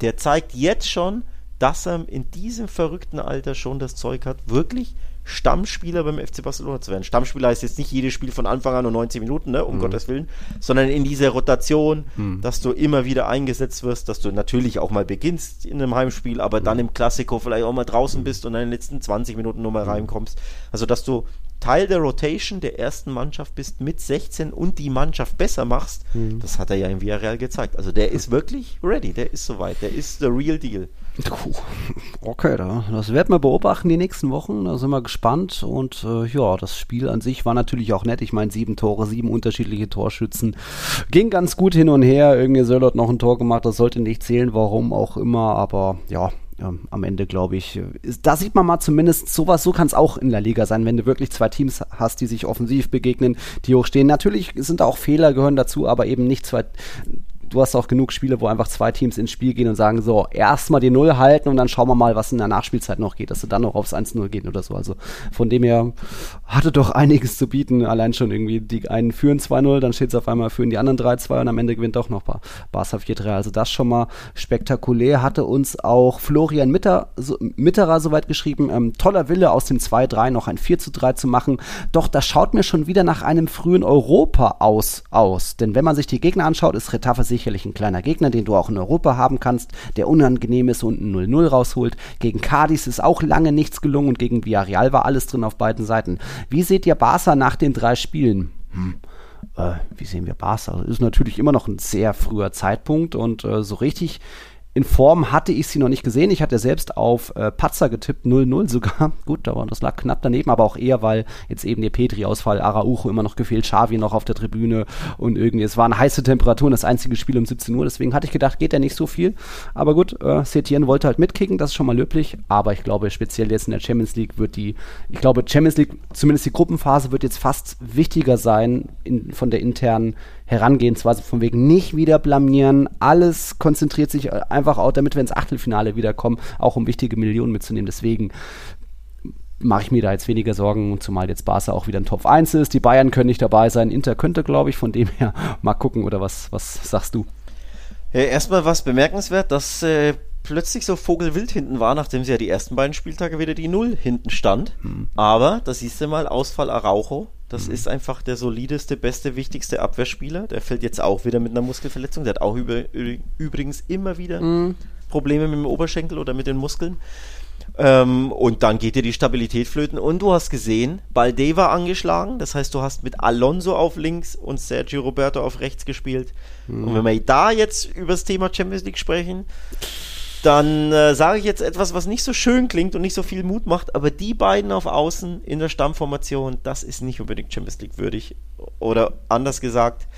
Der zeigt jetzt schon, dass er in diesem verrückten Alter schon das Zeug hat, wirklich Stammspieler beim FC Barcelona zu werden. Stammspieler heißt jetzt nicht jedes Spiel von Anfang an nur 90 Minuten, ne, um mhm. Gottes Willen, sondern in dieser Rotation, mhm. dass du immer wieder eingesetzt wirst, dass du natürlich auch mal beginnst in einem Heimspiel, aber mhm. dann im Klassiko vielleicht auch mal draußen mhm. bist und in den letzten 20 Minuten nur mal mhm. reinkommst. Also, dass du Teil der Rotation der ersten Mannschaft bist mit 16 und die Mannschaft besser machst, mhm. das hat er ja in Villarreal gezeigt. Also der ist *laughs* wirklich ready, der ist soweit, der ist the real deal. Okay, das werden wir beobachten die nächsten Wochen. Da sind wir gespannt. Und äh, ja, das Spiel an sich war natürlich auch nett. Ich meine, sieben Tore, sieben unterschiedliche Torschützen. Ging ganz gut hin und her. Irgendwie Söllert noch ein Tor gemacht. Das sollte nicht zählen, warum auch immer. Aber ja, ähm, am Ende, glaube ich, ist, da sieht man mal zumindest sowas, so kann es auch in der Liga sein, wenn du wirklich zwei Teams hast, die sich offensiv begegnen, die hochstehen. Natürlich sind da auch Fehler, gehören dazu, aber eben nicht zwei du hast auch genug Spiele, wo einfach zwei Teams ins Spiel gehen und sagen, so, erstmal die Null halten und dann schauen wir mal, was in der Nachspielzeit noch geht, dass du dann noch aufs 1-0 gehen oder so. Also von dem her hatte doch einiges zu bieten. Allein schon irgendwie, die einen führen 2-0, dann steht es auf einmal, führen die anderen 3-2 und am Ende gewinnt doch noch Barca 4-3. Also das schon mal spektakulär. Hatte uns auch Florian Mitter, so, Mitterer soweit geschrieben, ähm, toller Wille aus dem 2-3 noch ein 4-3 zu machen. Doch das schaut mir schon wieder nach einem frühen Europa aus, aus. Denn wenn man sich die Gegner anschaut, ist Retafe sich sicherlich ein kleiner Gegner, den du auch in Europa haben kannst, der unangenehm ist und ein 0-0 rausholt. Gegen Cadiz ist auch lange nichts gelungen und gegen Villarreal war alles drin auf beiden Seiten. Wie seht ihr Barca nach den drei Spielen? Hm. Äh, wie sehen wir Barca? Ist natürlich immer noch ein sehr früher Zeitpunkt und äh, so richtig in Form hatte ich sie noch nicht gesehen. Ich hatte selbst auf äh, Patzer getippt, 0-0 sogar. *laughs* Gut, aber das lag knapp daneben, aber auch eher, weil jetzt eben der Petri-Ausfall, Araujo immer noch gefehlt, Xavi noch auf der Tribüne und irgendwie, es waren heiße Temperaturen, das einzige Spiel um 17 Uhr, deswegen hatte ich gedacht, geht ja nicht so viel. Aber gut, äh, Setien wollte halt mitkicken, das ist schon mal löblich, aber ich glaube, speziell jetzt in der Champions League wird die, ich glaube, Champions League, zumindest die Gruppenphase wird jetzt fast wichtiger sein in, von der internen Herangehensweise von wegen nicht wieder blamieren. Alles konzentriert sich einfach auch, damit wir ins Achtelfinale wiederkommen, auch um wichtige Millionen mitzunehmen. Deswegen mache ich mir da jetzt weniger Sorgen, zumal jetzt Barca auch wieder in Top 1 ist. Die Bayern können nicht dabei sein. Inter könnte, glaube ich, von dem her *laughs* mal gucken. Oder was, was sagst du? Ja, erstmal was bemerkenswert, dass äh, plötzlich so Vogelwild hinten war, nachdem sie ja die ersten beiden Spieltage wieder die Null hinten stand. Hm. Aber da siehst du mal, Ausfall Araujo, das mhm. ist einfach der solideste, beste, wichtigste Abwehrspieler. Der fällt jetzt auch wieder mit einer Muskelverletzung. Der hat auch über, übrigens immer wieder mhm. Probleme mit dem Oberschenkel oder mit den Muskeln. Ähm, und dann geht dir die Stabilität flöten. Und du hast gesehen, Balde war angeschlagen. Das heißt, du hast mit Alonso auf links und Sergio Roberto auf rechts gespielt. Mhm. Und wenn wir da jetzt über das Thema Champions League sprechen, dann äh, sage ich jetzt etwas, was nicht so schön klingt und nicht so viel Mut macht, aber die beiden auf Außen in der Stammformation, das ist nicht unbedingt Champions League würdig. Oder anders gesagt,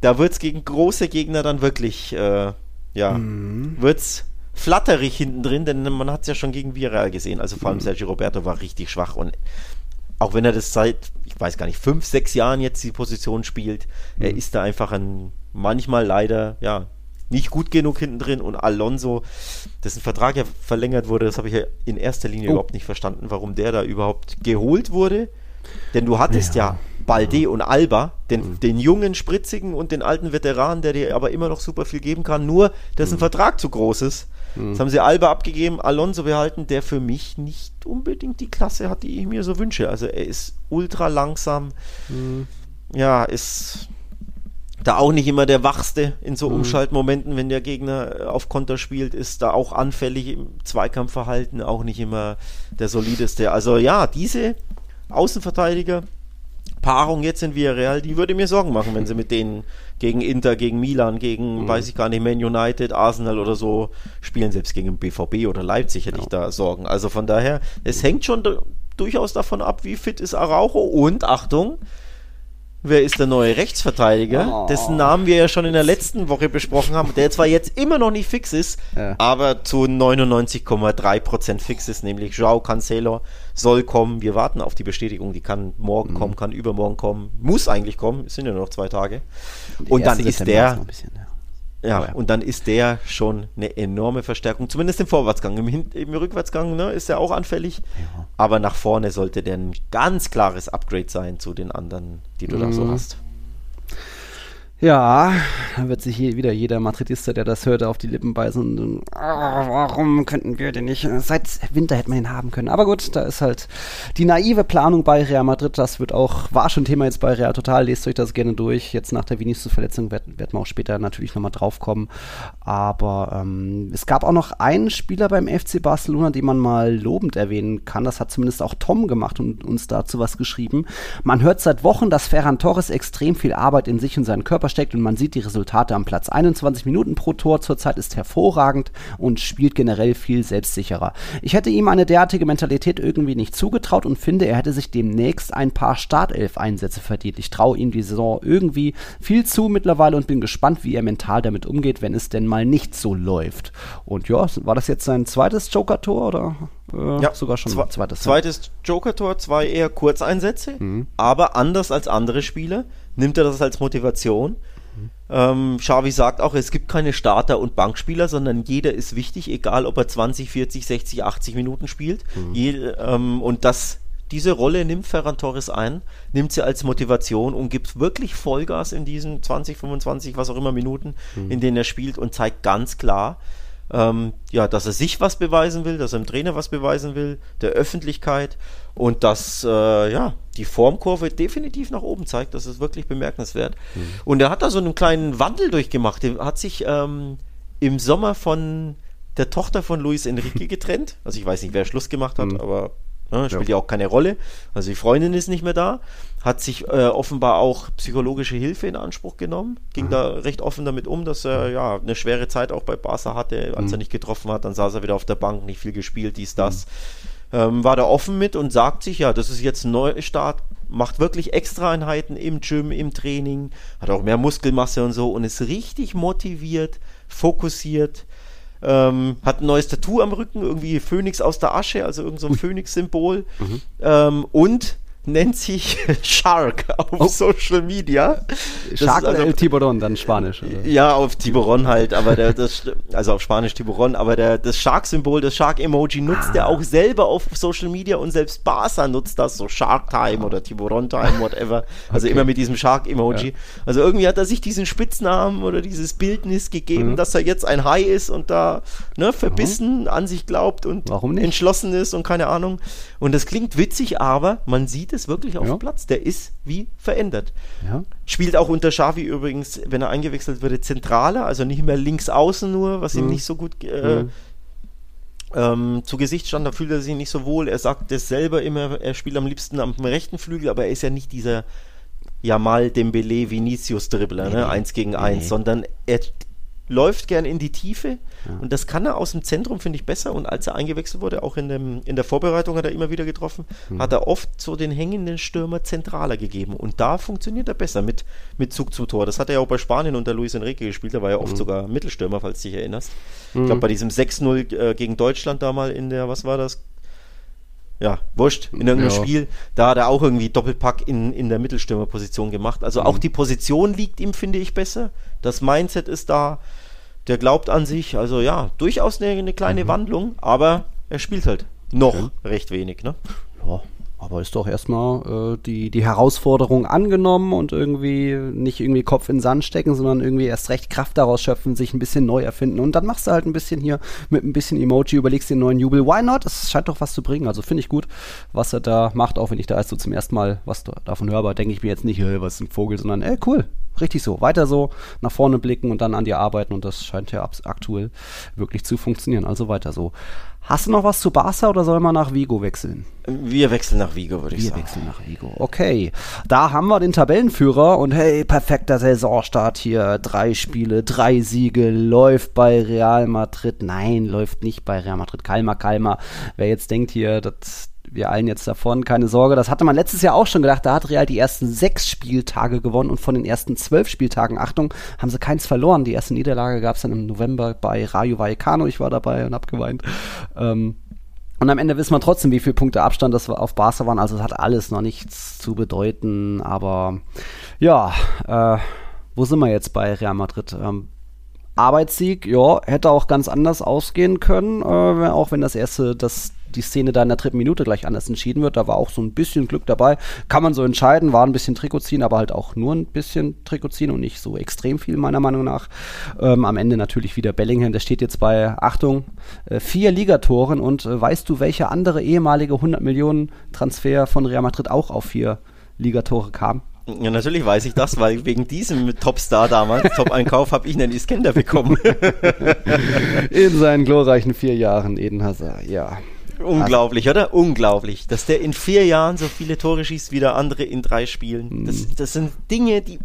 da wird es gegen große Gegner dann wirklich, äh, ja, mhm. wird es flatterig hinten drin, denn man hat es ja schon gegen Villarreal gesehen. Also vor allem mhm. Sergio Roberto war richtig schwach und auch wenn er das seit, ich weiß gar nicht, fünf, sechs Jahren jetzt die Position spielt, mhm. er ist da einfach ein manchmal leider, ja, nicht gut genug hinten drin und Alonso, dessen Vertrag ja verlängert wurde, das habe ich ja in erster Linie oh. überhaupt nicht verstanden, warum der da überhaupt geholt wurde. Denn du hattest ja, ja Balde und Alba, den, mhm. den jungen, spritzigen und den alten Veteran, der dir aber immer noch super viel geben kann, nur dessen mhm. Vertrag zu groß ist. Mhm. Jetzt haben sie Alba abgegeben, Alonso behalten, der für mich nicht unbedingt die Klasse hat, die ich mir so wünsche. Also er ist ultra langsam. Mhm. Ja, ist da auch nicht immer der Wachste in so mhm. Umschaltmomenten, wenn der Gegner äh, auf Konter spielt, ist da auch anfällig im Zweikampfverhalten, auch nicht immer der solideste. Also ja, diese Außenverteidiger, Paarung jetzt in Villarreal, die würde mir Sorgen machen, wenn sie mit denen gegen Inter, gegen Milan, gegen, mhm. weiß ich gar nicht, Man United, Arsenal oder so spielen, selbst gegen BVB oder Leipzig hätte ja. ich da Sorgen. Also von daher, es hängt schon durchaus davon ab, wie fit ist Araujo und Achtung, wer ist der neue Rechtsverteidiger, oh. dessen Namen wir ja schon in der letzten Woche besprochen haben, der zwar jetzt immer noch nicht fix ist, ja. aber zu 99,3% fix ist, nämlich Joao Cancelo soll kommen. Wir warten auf die Bestätigung, die kann morgen mhm. kommen, kann übermorgen kommen, muss eigentlich kommen, es sind ja nur noch zwei Tage. Und dann ist der, bisschen, ja. Ja, ja, und dann ist der schon eine enorme Verstärkung, zumindest im Vorwärtsgang. Im, Hin im Rückwärtsgang ne, ist er auch anfällig, ja. aber nach vorne sollte der ein ganz klares Upgrade sein zu den anderen, die du mhm. da so mhm. hast. Ja, da wird sich hier wieder jeder Madridista, der das hört, auf die Lippen beißen und oh, warum könnten wir den nicht? Seit Winter hätten wir ihn haben können. Aber gut, da ist halt die naive Planung bei Real Madrid. Das wird auch, war schon Thema jetzt bei Real Total. Lest euch das gerne durch. Jetzt nach der Vinicius-Verletzung werden, werden wir auch später natürlich nochmal drauf kommen. Aber ähm, es gab auch noch einen Spieler beim FC Barcelona, den man mal lobend erwähnen kann. Das hat zumindest auch Tom gemacht und uns dazu was geschrieben. Man hört seit Wochen, dass Ferran Torres extrem viel Arbeit in sich und seinen Körper versteckt und man sieht die Resultate am Platz. 21 Minuten pro Tor zurzeit ist hervorragend und spielt generell viel selbstsicherer. Ich hätte ihm eine derartige Mentalität irgendwie nicht zugetraut und finde, er hätte sich demnächst ein paar Startelf-Einsätze verdient. Ich traue ihm die Saison irgendwie viel zu mittlerweile und bin gespannt, wie er mental damit umgeht, wenn es denn mal nicht so läuft. Und ja, war das jetzt sein zweites Joker-Tor oder äh, ja, sogar schon zwe zweites? Zweites Joker-Tor, zwei eher Kurzeinsätze, mhm. aber anders als andere Spieler nimmt er das als Motivation. Mhm. Ähm, Xavi sagt auch, es gibt keine Starter und Bankspieler, sondern jeder ist wichtig, egal ob er 20, 40, 60, 80 Minuten spielt. Mhm. Je, ähm, und das diese Rolle nimmt Ferran Torres ein, nimmt sie als Motivation und gibt wirklich Vollgas in diesen 20, 25, was auch immer Minuten, mhm. in denen er spielt und zeigt ganz klar, ähm, ja, dass er sich was beweisen will, dass er dem Trainer was beweisen will, der Öffentlichkeit und dass äh, ja, die Formkurve definitiv nach oben zeigt. Das ist wirklich bemerkenswert. Mhm. Und er hat da so einen kleinen Wandel durchgemacht. Er hat sich ähm, im Sommer von der Tochter von Luis Enrique getrennt. Also ich weiß nicht, wer Schluss gemacht hat, mhm. aber Ne, spielt ja. ja. auch keine Rolle. Also die Freundin ist nicht mehr da, hat sich äh, offenbar auch psychologische Hilfe in Anspruch genommen, ging mhm. da recht offen damit um, dass er ja eine schwere Zeit auch bei Barca hatte, als mhm. er nicht getroffen hat, dann saß er wieder auf der Bank, nicht viel gespielt, dies, das. Mhm. Ähm, war da offen mit und sagt sich, ja, das ist jetzt ein Neustart, macht wirklich Extra-Einheiten im Gym, im Training, hat auch mehr Muskelmasse und so und ist richtig motiviert, fokussiert, ähm, hat ein neues Tattoo am Rücken, irgendwie Phönix aus der Asche, also irgendein so Phönix-Symbol. Mhm. Ähm, und nennt sich *laughs* Shark auf oh. Social Media. Shark also, oder Tiburon, dann Spanisch. Oder? Ja, auf Tiburon halt, aber der, das, also auf Spanisch Tiburon, aber der, das Shark-Symbol, das Shark-Emoji nutzt ah. er auch selber auf Social Media und selbst Barca nutzt das, so Shark Time oder Tiburon Time, whatever. Also okay. immer mit diesem Shark-Emoji. Ja. Also irgendwie hat er sich diesen Spitznamen oder dieses Bildnis gegeben, mhm. dass er jetzt ein Hai ist und da ne, verbissen mhm. an sich glaubt und entschlossen ist und keine Ahnung. Und das klingt witzig, aber man sieht es wirklich auf ja. dem Platz. Der ist wie verändert. Ja. Spielt auch unter Xavi übrigens, wenn er eingewechselt würde, zentraler, also nicht mehr links außen nur, was mhm. ihm nicht so gut äh, mhm. ähm, zu Gesicht stand. Da fühlt er sich nicht so wohl. Er sagt das selber immer, er spielt am liebsten am rechten Flügel, aber er ist ja nicht dieser Jamal Dembele Vinicius Dribbler, nee, ne? eins gegen nee. eins, sondern er läuft gern in die Tiefe ja. und das kann er aus dem Zentrum, finde ich, besser. Und als er eingewechselt wurde, auch in, dem, in der Vorbereitung hat er immer wieder getroffen, mhm. hat er oft so den hängenden Stürmer zentraler gegeben. Und da funktioniert er besser mit, mit Zug zu Tor. Das hat er ja auch bei Spanien unter Luis Enrique gespielt, da war er oft mhm. sogar Mittelstürmer, falls du dich erinnerst. Mhm. Ich glaube, bei diesem 6-0 äh, gegen Deutschland da mal in der, was war das? ja, wurscht, in irgendeinem ja. Spiel, da hat er auch irgendwie Doppelpack in, in der Mittelstürmerposition gemacht. Also mhm. auch die Position liegt ihm, finde ich, besser. Das Mindset ist da, der glaubt an sich. Also ja, durchaus eine, eine kleine mhm. Wandlung, aber er spielt halt noch okay. recht wenig, ne? Ja, aber ist doch erstmal äh, die, die Herausforderung angenommen und irgendwie nicht irgendwie Kopf in den Sand stecken, sondern irgendwie erst recht Kraft daraus schöpfen, sich ein bisschen neu erfinden. Und dann machst du halt ein bisschen hier mit ein bisschen Emoji, überlegst den neuen Jubel. Why not? Es scheint doch was zu bringen. Also finde ich gut, was er da macht, auch wenn ich da erst so zum ersten Mal was davon höre, aber denke ich mir jetzt nicht, hey, was ist ein Vogel, sondern ey, cool, richtig so. Weiter so, nach vorne blicken und dann an dir arbeiten und das scheint ja aktuell wirklich zu funktionieren. Also weiter so. Hast du noch was zu Barca oder soll man nach Vigo wechseln? Wir wechseln nach Vigo, würde ich wir sagen. Wir wechseln nach Vigo. Okay. Da haben wir den Tabellenführer und hey, perfekter Saisonstart hier. Drei Spiele, drei Siege, läuft bei Real Madrid. Nein, läuft nicht bei Real Madrid. Kalmer, Kalmer. Wer jetzt denkt hier, das, wir allen jetzt davon, keine Sorge. Das hatte man letztes Jahr auch schon gedacht. Da hat Real die ersten sechs Spieltage gewonnen und von den ersten zwölf Spieltagen, Achtung, haben sie keins verloren. Die erste Niederlage gab es dann im November bei Rayo Vallecano. Ich war dabei und hab geweint. Ähm, und am Ende wissen wir trotzdem, wie viele Punkte Abstand das auf Barca waren. Also es hat alles noch nichts zu bedeuten. Aber ja, äh, wo sind wir jetzt bei Real Madrid? Ähm, Arbeitssieg, ja, hätte auch ganz anders ausgehen können, äh, auch wenn das erste, das die Szene da in der dritten Minute gleich anders entschieden wird. Da war auch so ein bisschen Glück dabei. Kann man so entscheiden, war ein bisschen Trikot ziehen, aber halt auch nur ein bisschen Trikot ziehen und nicht so extrem viel, meiner Meinung nach. Ähm, am Ende natürlich wieder Bellingham, der steht jetzt bei, Achtung, äh, vier Ligatoren und äh, weißt du, welcher andere ehemalige 100 Millionen Transfer von Real Madrid auch auf vier Ligatore kam? Ja, natürlich weiß ich das, weil wegen diesem Topstar damals, Top-Einkauf, habe ich einen Iskender bekommen. *laughs* In seinen glorreichen vier Jahren, Eden Hazard, ja. Unglaublich, oder? Unglaublich. Dass der in vier Jahren so viele Tore schießt wie der andere in drei Spielen. Das, hm. das sind Dinge, die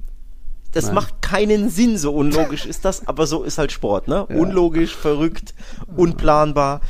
das Nein. macht keinen Sinn, so unlogisch ist das, aber so ist halt Sport, ne? Ja. Unlogisch, verrückt, unplanbar,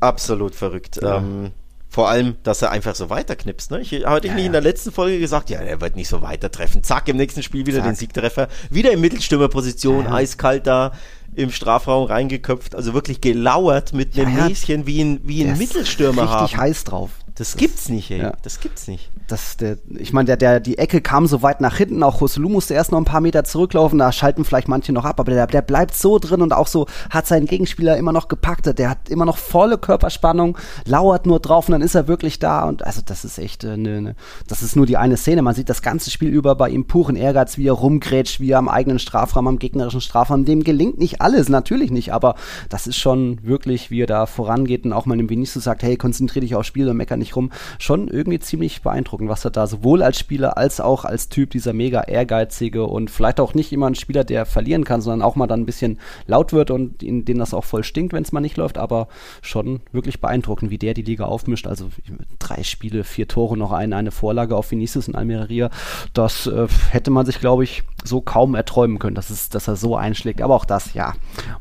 absolut verrückt. Ja. Ähm, vor allem, dass er einfach so weiterknipst. Ne? Ich hatte ich nicht in der letzten Folge gesagt, ja, er wird nicht so weitertreffen. Zack, im nächsten Spiel wieder Zack. den Siegtreffer. Wieder in Mittelstürmerposition, eiskalt da im Strafraum reingeköpft, also wirklich gelauert mit einem ja, Näschen wie ein, wie ein Mittelstürmer richtig haben. Richtig heiß drauf. Das, das gibt's nicht, ey. Ja. Das gibt's nicht. Das, der, ich meine, der, der, die Ecke kam so weit nach hinten, auch Roselu musste erst noch ein paar Meter zurücklaufen, da schalten vielleicht manche noch ab, aber der, der bleibt so drin und auch so hat seinen Gegenspieler immer noch gepackt, der hat immer noch volle Körperspannung, lauert nur drauf und dann ist er wirklich da. Und also das ist echt äh, ne, das ist nur die eine Szene, man sieht das ganze Spiel über bei ihm puren Ehrgeiz, wie er rumgrätscht, wie er am eigenen Strafraum, am gegnerischen Strafraum, dem gelingt nicht alles, natürlich nicht, aber das ist schon wirklich, wie er da vorangeht und auch mal dem Vinicius sagt, hey, konzentrier dich aufs Spiel und mecker nicht rum, schon irgendwie ziemlich beeindruckend, was er da sowohl als Spieler als auch als Typ dieser mega ehrgeizige und vielleicht auch nicht immer ein Spieler, der verlieren kann, sondern auch mal dann ein bisschen laut wird und in den das auch voll stinkt, wenn es mal nicht läuft, aber schon wirklich beeindruckend, wie der die Liga aufmischt. Also drei Spiele, vier Tore, noch eine, eine Vorlage auf Vinicius und Almeria. Das äh, hätte man sich, glaube ich, so kaum erträumen können, dass, es, dass er so einschlägt. Aber auch das, ja,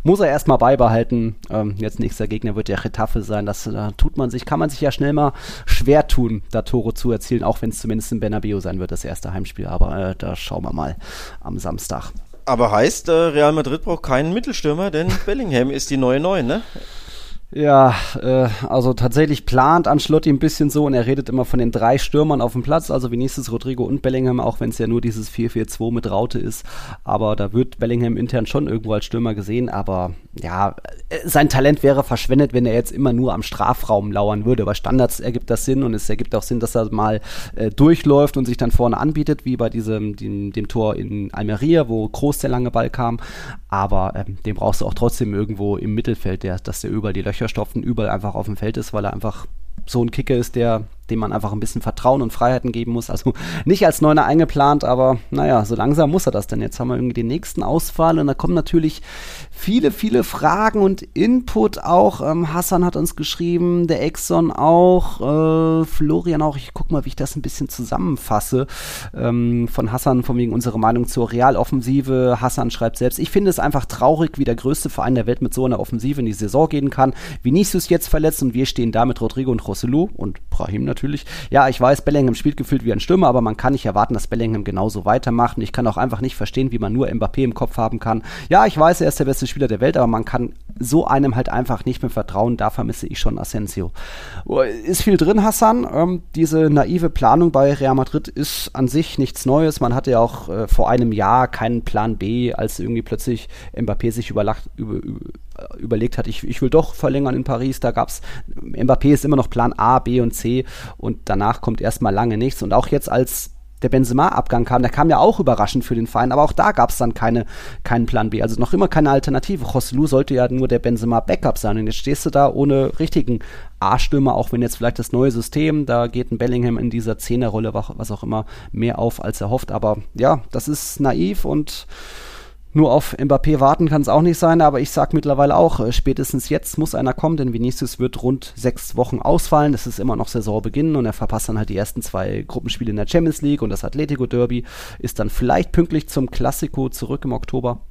muss er erstmal beibehalten. Ähm, jetzt nächster Gegner wird der Retafe sein. Das äh, tut man sich, kann man sich ja schnell mal schwer tun, da Tore zu erzielen, auch wenn es zumindest in Bernabeu sein wird, das erste Heimspiel. Aber äh, da schauen wir mal am Samstag. Aber heißt, äh, Real Madrid braucht keinen Mittelstürmer, denn Bellingham ist die neue Neun, ne? Ja, äh, also tatsächlich plant Ancelotti ein bisschen so und er redet immer von den drei Stürmern auf dem Platz, also Vinicius, Rodrigo und Bellingham, auch wenn es ja nur dieses 4-4-2 mit Raute ist. Aber da wird Bellingham intern schon irgendwo als Stürmer gesehen, aber ja, äh, sein Talent wäre verschwendet, wenn er jetzt immer nur am Strafraum lauern würde. Bei Standards ergibt das Sinn und es ergibt auch Sinn, dass er mal äh, durchläuft und sich dann vorne anbietet, wie bei diesem dem, dem Tor in Almeria, wo Groß der lange Ball kam. Aber ähm, den brauchst du auch trotzdem irgendwo im Mittelfeld, der, dass der überall die Löcher und überall einfach auf dem Feld ist, weil er einfach so ein Kicker ist, der dem man einfach ein bisschen Vertrauen und Freiheiten geben muss. Also *laughs* nicht als Neuner eingeplant, aber naja, so langsam muss er das denn. Jetzt haben wir irgendwie den nächsten Ausfall und da kommen natürlich viele, viele Fragen und Input auch. Ähm, Hassan hat uns geschrieben, der Exxon auch, äh, Florian auch. Ich guck mal, wie ich das ein bisschen zusammenfasse. Ähm, von Hassan, von wegen unserer Meinung zur Realoffensive. Hassan schreibt selbst, ich finde es einfach traurig, wie der größte Verein der Welt mit so einer Offensive in die Saison gehen kann. Vinicius jetzt verletzt und wir stehen da mit Rodrigo und Rossellou und Brahim natürlich natürlich. Ja, ich weiß, Bellingham spielt gefühlt wie ein Stürmer, aber man kann nicht erwarten, dass Bellingham genauso weitermacht. Und ich kann auch einfach nicht verstehen, wie man nur Mbappé im Kopf haben kann. Ja, ich weiß, er ist der beste Spieler der Welt, aber man kann so einem halt einfach nicht mehr vertrauen. Da vermisse ich schon Asensio. Ist viel drin, Hassan. Ähm, diese naive Planung bei Real Madrid ist an sich nichts Neues. Man hatte ja auch äh, vor einem Jahr keinen Plan B, als irgendwie plötzlich Mbappé sich überlacht, über, über überlegt hat, ich, ich will doch verlängern in Paris. Da gab es, Mbappé ist immer noch Plan A, B und C und danach kommt erstmal lange nichts. Und auch jetzt als der Benzema-Abgang kam, der kam ja auch überraschend für den Verein, aber auch da gab es dann keine, keinen Plan B, also noch immer keine Alternative. Joselu sollte ja nur der Benzema-Backup sein und jetzt stehst du da ohne richtigen A-Stürmer, auch wenn jetzt vielleicht das neue System, da geht ein Bellingham in dieser Zehnerrolle, was auch immer, mehr auf, als er hofft, aber ja, das ist naiv und nur auf Mbappé warten kann es auch nicht sein, aber ich sage mittlerweile auch, äh, spätestens jetzt muss einer kommen, denn Vinicius wird rund sechs Wochen ausfallen. Das ist immer noch Saisonbeginn und er verpasst dann halt die ersten zwei Gruppenspiele in der Champions League und das Atletico Derby ist dann vielleicht pünktlich zum Klassiko zurück im Oktober.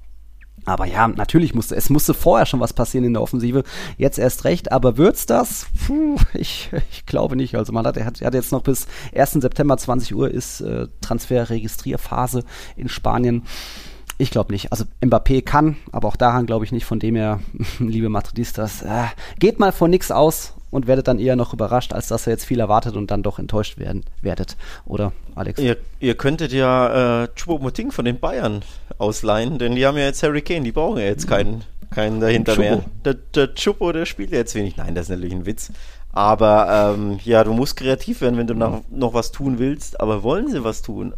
Aber ja, natürlich musste, es musste vorher schon was passieren in der Offensive. Jetzt erst recht, aber wird's das? Puh, ich, ich glaube nicht. Also man hat, er hat, jetzt noch bis 1. September 20 Uhr ist äh, Transferregistrierphase in Spanien. Ich glaube nicht. Also Mbappé kann, aber auch daran glaube ich nicht. Von dem her, *laughs* liebe Madridistas, äh, geht mal von nichts aus und werdet dann eher noch überrascht, als dass ihr jetzt viel erwartet und dann doch enttäuscht werden werdet. Oder, Alex? Ihr, ihr könntet ja äh, Choupo-Moting von den Bayern ausleihen, denn die haben ja jetzt Harry Kane, die brauchen ja jetzt keinen, keinen dahinter Chupo. mehr. Der, der Chupo, der spielt jetzt wenig. Nein, das ist natürlich ein Witz. Aber ähm, ja, du musst kreativ werden, wenn du noch, noch was tun willst. Aber wollen sie was tun?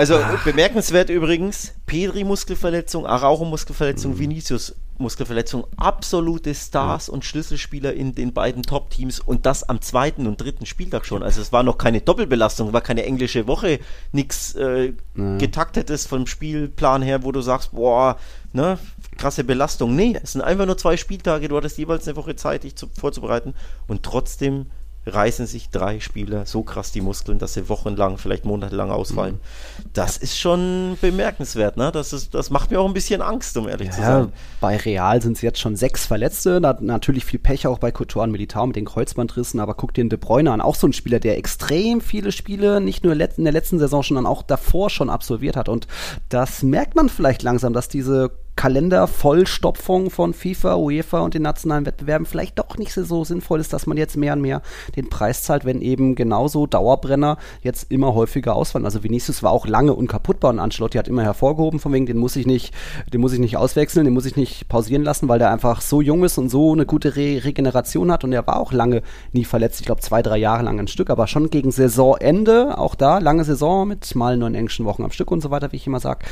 Also Ach. bemerkenswert übrigens, Pedri Muskelverletzung, Araujo Muskelverletzung, mhm. Vinicius Muskelverletzung, absolute Stars mhm. und Schlüsselspieler in den beiden Top-Teams und das am zweiten und dritten Spieltag schon. Also es war noch keine Doppelbelastung, war keine englische Woche, nichts äh, mhm. getaktetes vom Spielplan her, wo du sagst, boah, ne, krasse Belastung. Nee, es sind einfach nur zwei Spieltage, du hattest jeweils eine Woche Zeit, dich zu, vorzubereiten und trotzdem reißen sich drei Spieler so krass die Muskeln, dass sie wochenlang, vielleicht monatelang ausfallen. Mhm. Das ist schon bemerkenswert, ne? Das, ist, das macht mir auch ein bisschen Angst, um ehrlich ja, zu sein. Bei Real sind es jetzt schon sechs Verletzte, da, natürlich viel Pech auch bei Couture und Militao mit den Kreuzbandrissen, aber guck dir den De Bruyne an, auch so ein Spieler, der extrem viele Spiele, nicht nur in der letzten Saison, sondern auch davor schon absolviert hat und das merkt man vielleicht langsam, dass diese Kalendervollstopfung von FIFA, UEFA und den nationalen Wettbewerben vielleicht doch nicht so sinnvoll ist, dass man jetzt mehr und mehr den Preis zahlt, wenn eben genauso Dauerbrenner jetzt immer häufiger ausfallen. Also Vinicius war auch lange unkaputtbar und Ancelotti hat immer hervorgehoben, von wegen, den muss ich nicht, den muss ich nicht auswechseln, den muss ich nicht pausieren lassen, weil der einfach so jung ist und so eine gute Re Regeneration hat und er war auch lange nie verletzt, ich glaube zwei, drei Jahre lang ein Stück, aber schon gegen Saisonende, auch da, lange Saison mit mal neun englischen Wochen am Stück und so weiter, wie ich immer sage,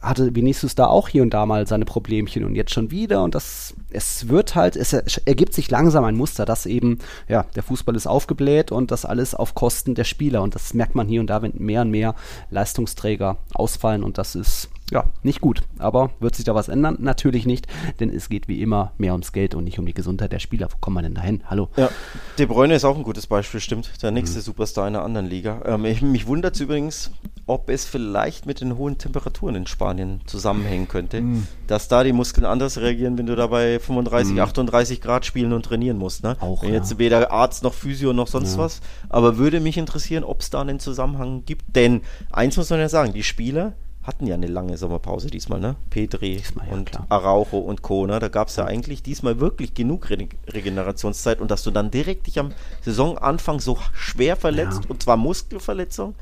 hatte Vinicius da auch hier und da mal mal seine Problemchen und jetzt schon wieder und das, es wird halt, es ergibt sich langsam ein Muster, dass eben, ja, der Fußball ist aufgebläht und das alles auf Kosten der Spieler und das merkt man hier und da, wenn mehr und mehr Leistungsträger ausfallen und das ist, ja, nicht gut. Aber wird sich da was ändern? Natürlich nicht, denn es geht wie immer mehr ums Geld und nicht um die Gesundheit der Spieler. Wo kommt man denn dahin? Hallo? Ja, De Bruyne ist auch ein gutes Beispiel, stimmt. Der nächste mhm. Superstar in einer anderen Liga. Ähm, ich, mich wundert es übrigens, ob es vielleicht mit den hohen Temperaturen in Spanien zusammenhängen könnte, mhm. dass da die Muskeln anders reagieren, wenn du da bei 35, mhm. 38 Grad spielen und trainieren musst. Ne? Auch, wenn ja. jetzt weder Arzt noch Physio noch sonst ja. was. Aber würde mich interessieren, ob es da einen Zusammenhang gibt. Denn eins muss man ja sagen, die Spieler hatten ja eine lange Sommerpause diesmal, ne? Petri diesmal, und klar. Araujo und Co. Ne? Da gab es ja eigentlich diesmal wirklich genug Re Regenerationszeit und dass du dann direkt dich am Saisonanfang so schwer verletzt, ja. und zwar Muskelverletzung,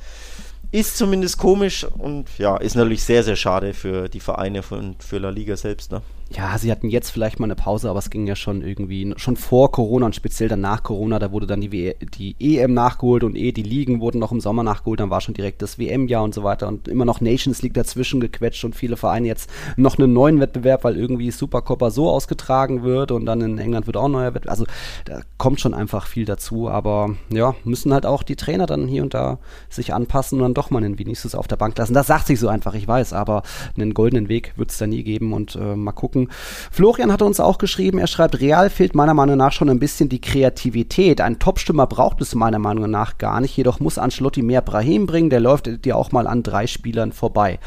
ist zumindest komisch und ja, ist natürlich sehr, sehr schade für die Vereine und für La Liga selbst. Ne? Ja, sie hatten jetzt vielleicht mal eine Pause, aber es ging ja schon irgendwie, schon vor Corona und speziell dann nach Corona, da wurde dann die, w die EM nachgeholt und eh die Ligen wurden noch im Sommer nachgeholt, dann war schon direkt das WM-Jahr und so weiter und immer noch Nations League dazwischen gequetscht und viele Vereine jetzt noch einen neuen Wettbewerb, weil irgendwie Supercoppa so ausgetragen wird und dann in England wird auch ein neuer Wettbewerb. Also da kommt schon einfach viel dazu, aber ja, müssen halt auch die Trainer dann hier und da sich anpassen und dann doch mal einen Vinicius auf der Bank lassen. Das sagt sich so einfach, ich weiß, aber einen goldenen Weg wird es da nie geben und äh, mal gucken, gucken. Florian hat uns auch geschrieben, er schreibt, Real fehlt meiner Meinung nach schon ein bisschen die Kreativität. Ein Topstürmer braucht es meiner Meinung nach gar nicht, jedoch muss Ancelotti mehr Brahim bringen, der läuft dir auch mal an drei Spielern vorbei.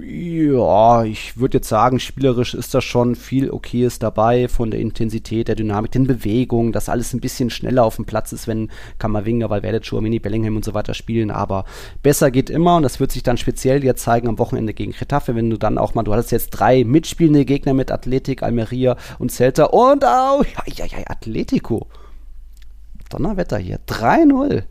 Ja, ich würde jetzt sagen, spielerisch ist da schon viel Okayes dabei, von der Intensität, der Dynamik, den Bewegungen, dass alles ein bisschen schneller auf dem Platz ist, wenn Kammerwinger, Valverde, Chouamini, Bellingham und so weiter spielen, aber besser geht immer und das wird sich dann speziell jetzt zeigen am Wochenende gegen Getafe, wenn du dann auch mal, du hattest jetzt drei mitspielende Gegner mit Athletik, Almeria und Celta und auch, ja, ja, ja, Atletico. Donnerwetter hier, 3-0.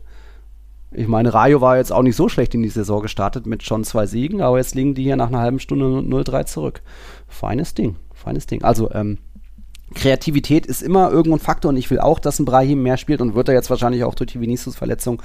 Ich meine, Rayo war jetzt auch nicht so schlecht in die Saison gestartet mit schon zwei Siegen, aber jetzt liegen die hier nach einer halben Stunde 0-3 zurück. Feines Ding, feines Ding. Also, ähm, Kreativität ist immer irgendwo ein Faktor und ich will auch, dass ein Brahim mehr spielt und wird er jetzt wahrscheinlich auch durch die Vinicius-Verletzung.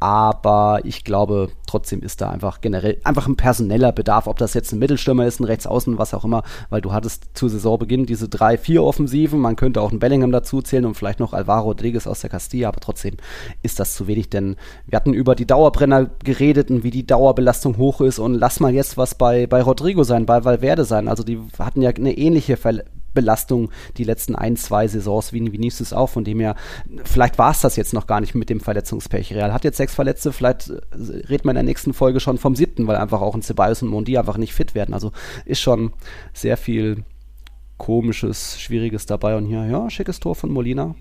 Aber ich glaube, trotzdem ist da einfach generell einfach ein personeller Bedarf, ob das jetzt ein Mittelstürmer ist, ein Rechtsaußen, was auch immer, weil du hattest zu Saisonbeginn diese drei, vier Offensiven, man könnte auch einen Bellingham dazu zählen und vielleicht noch Alvaro Rodriguez aus der Castilla, aber trotzdem ist das zu wenig, denn wir hatten über die Dauerbrenner geredet und wie die Dauerbelastung hoch ist und lass mal jetzt was bei, bei Rodrigo sein, bei Valverde sein, also die hatten ja eine ähnliche Ver Belastung die letzten ein, zwei Saisons wie Vinicius auch. Von dem her, vielleicht war es das jetzt noch gar nicht mit dem Verletzungspech. Real hat jetzt sechs Verletzte, vielleicht äh, redet man in der nächsten Folge schon vom siebten, weil einfach auch ein Ceballos und Mondi einfach nicht fit werden. Also ist schon sehr viel komisches, schwieriges dabei. Und hier, ja, schickes Tor von Molina.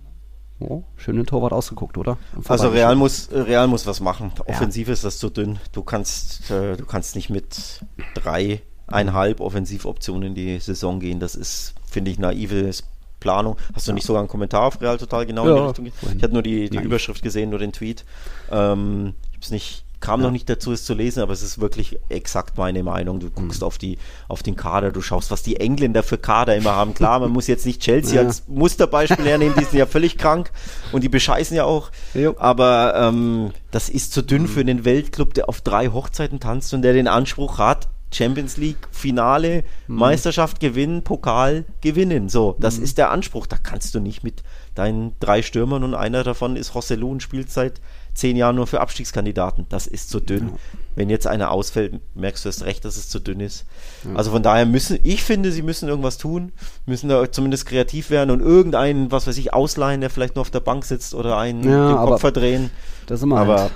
Oh, schön den Torwart ausgeguckt, oder? Also Real muss, Real muss was machen. Offensiv ja. ist das zu dünn. Du kannst, äh, du kannst nicht mit drei eineinhalb Offensivoptionen in die Saison gehen. Das ist, finde ich, naives Planung. Hast du nicht sogar einen Kommentar auf Real total genau ja, in die Richtung? Ich hatte nur die, die Überschrift gesehen, nur den Tweet. Ähm, ich habe es nicht kam ja. noch nicht dazu, es zu lesen, aber es ist wirklich exakt meine Meinung. Du guckst mhm. auf, die, auf den Kader, du schaust, was die Engländer für Kader immer haben. Klar, man muss jetzt nicht Chelsea ja. als Musterbeispiel hernehmen, die sind ja völlig krank und die bescheißen ja auch. Jo. Aber ähm, das ist zu dünn mhm. für einen Weltclub, der auf drei Hochzeiten tanzt und der den Anspruch hat, Champions League Finale, mhm. Meisterschaft gewinnen, Pokal gewinnen. So, das mhm. ist der Anspruch. Da kannst du nicht mit deinen drei Stürmern und einer davon ist Rosselló und spielt seit zehn Jahren nur für Abstiegskandidaten. Das ist zu dünn. Ja. Wenn jetzt einer ausfällt, merkst du erst recht, dass es zu dünn ist. Ja. Also von daher müssen, ich finde, sie müssen irgendwas tun, müssen da zumindest kreativ werden und irgendeinen, was weiß ich, ausleihen, der vielleicht nur auf der Bank sitzt oder einen ja, den Kopf verdrehen. Das ist immer aber halt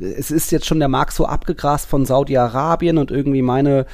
es ist jetzt schon der Markt so abgegrast von Saudi-Arabien und irgendwie meine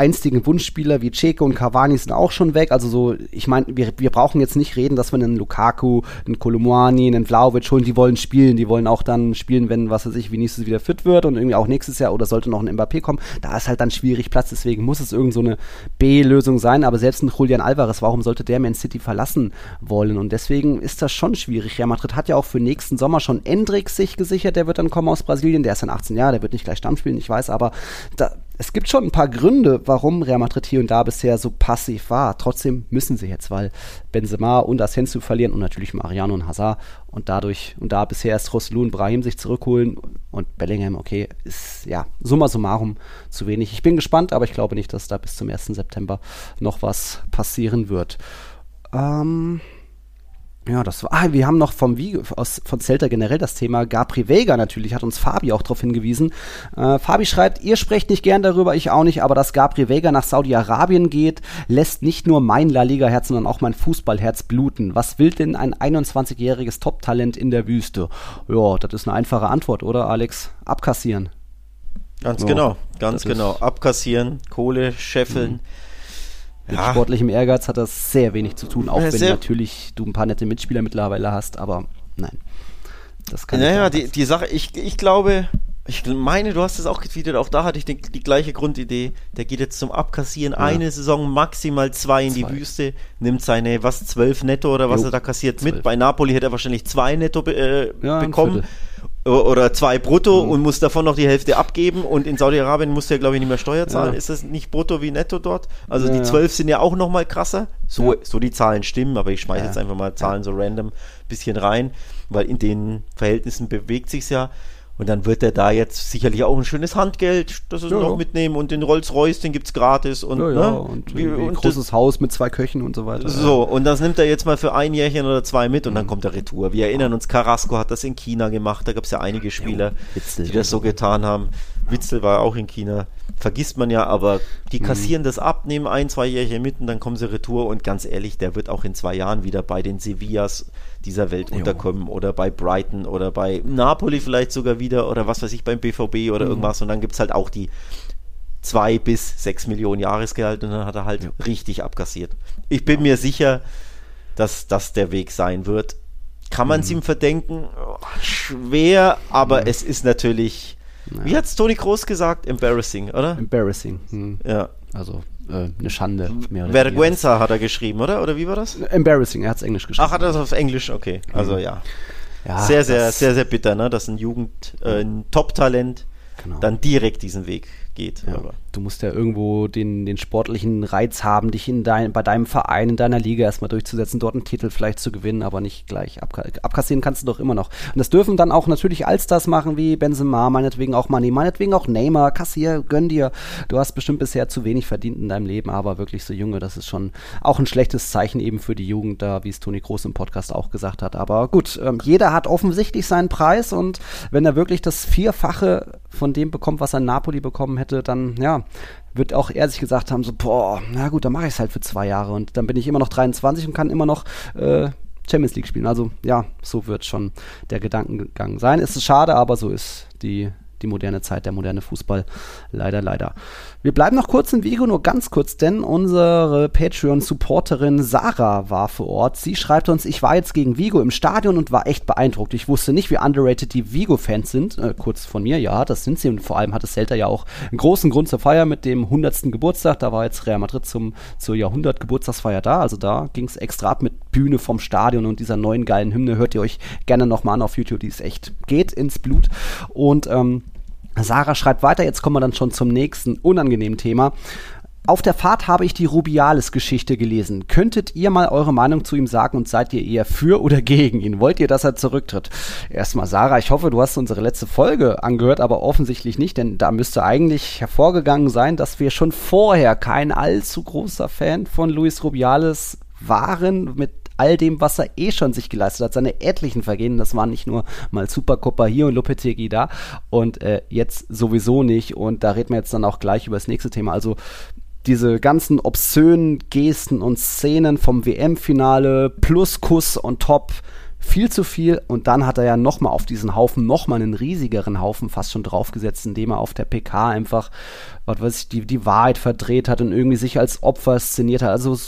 einstigen Wunschspieler wie Ceco und Cavani sind auch schon weg. Also so, ich meine, wir, wir brauchen jetzt nicht reden, dass wir einen Lukaku, einen Kolumani, einen Vlaovic holen, die wollen spielen, die wollen auch dann spielen, wenn, was weiß ich, Vinicius wieder fit wird und irgendwie auch nächstes Jahr oder sollte noch ein Mbappé kommen. Da ist halt dann schwierig Platz, deswegen muss es irgend so eine B-Lösung sein. Aber selbst ein Julian Alvarez, warum sollte der Man City verlassen wollen? Und deswegen ist das schon schwierig. Real Madrid hat ja auch für nächsten Sommer schon Endrix sich gesichert, der wird dann kommen aus Brasilien, der ist dann 18 Jahre, der wird nicht gleich Stamm spielen, ich weiß, aber da, es gibt schon ein paar Gründe, warum Real Madrid hier und da bisher so passiv war. Trotzdem müssen sie jetzt, weil Benzema und Asensio verlieren und natürlich Mariano und Hazard und dadurch und da bisher erst Roslu und Brahim sich zurückholen und Bellingham, okay, ist ja summa summarum zu wenig. Ich bin gespannt, aber ich glaube nicht, dass da bis zum 1. September noch was passieren wird. Ähm, ja, das war. Ah, wir haben noch vom Wie aus, von Celta generell das Thema Gabri Vega natürlich, hat uns Fabi auch darauf hingewiesen. Äh, Fabi schreibt, ihr sprecht nicht gern darüber, ich auch nicht, aber dass Gabri Vega nach Saudi-Arabien geht, lässt nicht nur mein La Liga-Herz, sondern auch mein Fußballherz bluten. Was will denn ein 21-jähriges Top-Talent in der Wüste? Ja, das ist eine einfache Antwort, oder Alex? Abkassieren. Ganz ja, genau, ganz genau. Abkassieren, Kohle, scheffeln. Mhm mit ja. sportlichem Ehrgeiz hat das sehr wenig zu tun, auch ja, wenn natürlich du ein paar nette Mitspieler mittlerweile hast, aber nein. Das kann naja, die, die Sache, ich, ich glaube, ich meine, du hast es auch getweetet, auch da hatte ich die, die gleiche Grundidee. Der geht jetzt zum Abkassieren ja. eine Saison, maximal zwei in zwei. die Wüste, nimmt seine, was, zwölf netto oder was jo, er da kassiert 12. mit. Bei Napoli hätte er wahrscheinlich zwei netto äh, ja, bekommen oder zwei brutto mhm. und muss davon noch die Hälfte abgeben und in Saudi-Arabien muss er glaube ich nicht mehr Steuer zahlen. Ja. Ist das nicht brutto wie netto dort? Also ja, die zwölf sind ja auch noch mal krasser. So, ja. so die Zahlen stimmen, aber ich schmeiße jetzt einfach mal Zahlen so random bisschen rein, weil in den Verhältnissen bewegt sich's ja. Und dann wird er da jetzt sicherlich auch ein schönes Handgeld, das es ja, noch mitnehmen und den Rolls-Royce, den gibt es gratis und, ja, ja, ne? und, Wie, und großes das, Haus mit zwei Köchen und so weiter. So, und das nimmt er jetzt mal für ein Jährchen oder zwei mit und mhm. dann kommt er retour. Wir erinnern uns, Carrasco hat das in China gemacht, da gab es ja einige Spieler, die das so getan haben. Witzel war auch in China. Vergisst man ja, aber die mhm. kassieren mhm. das ab, nehmen ein, zwei Jährchen mit und dann kommen sie retour. Und ganz ehrlich, der wird auch in zwei Jahren wieder bei den Sevillas dieser Welt jo. unterkommen oder bei Brighton oder bei Napoli vielleicht sogar wieder oder was weiß ich, beim BVB oder mhm. irgendwas. Und dann gibt es halt auch die zwei bis sechs Millionen Jahresgehalt und dann hat er halt ja. richtig abkassiert. Ich bin ja. mir sicher, dass das der Weg sein wird. Kann man es mhm. ihm verdenken? Schwer, aber mhm. es ist natürlich naja. Wie hat es Toni Groß gesagt? Embarrassing, oder? Embarrassing. Hm. Ja. Also äh, eine Schande. Vergüenza hat er geschrieben, oder? Oder wie war das? Embarrassing, er hat es Englisch geschrieben. Ach, hat er das auf Englisch? Okay. Also mhm. ja. ja. Sehr, sehr, sehr, sehr bitter, ne? Dass ein Jugend, äh, ein Top-Talent genau. dann direkt diesen Weg geht. Ja, du musst ja irgendwo den, den sportlichen Reiz haben, dich in dein, bei deinem Verein, in deiner Liga erstmal durchzusetzen, dort einen Titel vielleicht zu gewinnen, aber nicht gleich abka abkassieren kannst du doch immer noch. Und das dürfen dann auch natürlich Allstars machen, wie Benzema, meinetwegen auch Mani, meinetwegen auch Neymar, kassier, gönn dir. Du hast bestimmt bisher zu wenig verdient in deinem Leben, aber wirklich so Junge, das ist schon auch ein schlechtes Zeichen eben für die Jugend, da, wie es Toni Groß im Podcast auch gesagt hat. Aber gut, ähm, jeder hat offensichtlich seinen Preis und wenn er wirklich das Vierfache von dem bekommt, was er in Napoli bekommen hätte, dann ja, wird auch er sich gesagt haben, so, boah, na gut, dann mache ich es halt für zwei Jahre und dann bin ich immer noch 23 und kann immer noch äh, Champions League spielen. Also ja, so wird schon der Gedankengang sein. Es ist schade, aber so ist die die moderne Zeit, der moderne Fußball. Leider, leider. Wir bleiben noch kurz in Vigo, nur ganz kurz, denn unsere Patreon-Supporterin Sarah war vor Ort. Sie schreibt uns, ich war jetzt gegen Vigo im Stadion und war echt beeindruckt. Ich wusste nicht, wie underrated die Vigo-Fans sind. Äh, kurz von mir, ja, das sind sie. Und vor allem hatte Celta ja auch einen großen Grund zur Feier mit dem 100. Geburtstag. Da war jetzt Real Madrid zum, zur Jahrhundert-Geburtstagsfeier da. Also da ging es extra ab mit Bühne vom Stadion und dieser neuen geilen Hymne. Hört ihr euch gerne nochmal an auf YouTube, die ist echt, geht ins Blut. Und ähm, Sarah schreibt weiter, jetzt kommen wir dann schon zum nächsten unangenehmen Thema. Auf der Fahrt habe ich die Rubiales-Geschichte gelesen. Könntet ihr mal eure Meinung zu ihm sagen und seid ihr eher für oder gegen ihn? Wollt ihr, dass er zurücktritt? Erstmal, Sarah, ich hoffe, du hast unsere letzte Folge angehört, aber offensichtlich nicht, denn da müsste eigentlich hervorgegangen sein, dass wir schon vorher kein allzu großer Fan von Luis Rubiales waren, mit all dem, was er eh schon sich geleistet hat, seine etlichen Vergehen, das waren nicht nur mal Supercoppa hier und Lopetegi da und äh, jetzt sowieso nicht und da reden wir jetzt dann auch gleich über das nächste Thema. Also diese ganzen obszönen Gesten und Szenen vom WM-Finale plus Kuss on top, viel zu viel und dann hat er ja nochmal auf diesen Haufen nochmal einen riesigeren Haufen fast schon draufgesetzt, indem er auf der PK einfach, was weiß ich, die, die Wahrheit verdreht hat und irgendwie sich als Opfer szeniert hat. Also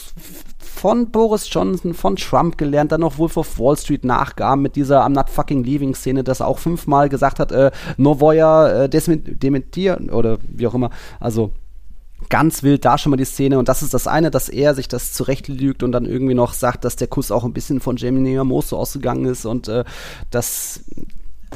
von Boris Johnson, von Trump gelernt, dann noch Wolf of Wall Street nachgaben mit dieser I'm not fucking leaving Szene, dass er auch fünfmal gesagt hat, äh, Novoya äh, dementieren oder wie auch immer. Also ganz wild da schon mal die Szene und das ist das eine, dass er sich das zurechtlügt und dann irgendwie noch sagt, dass der Kuss auch ein bisschen von Jamie Amoso ausgegangen ist und äh, das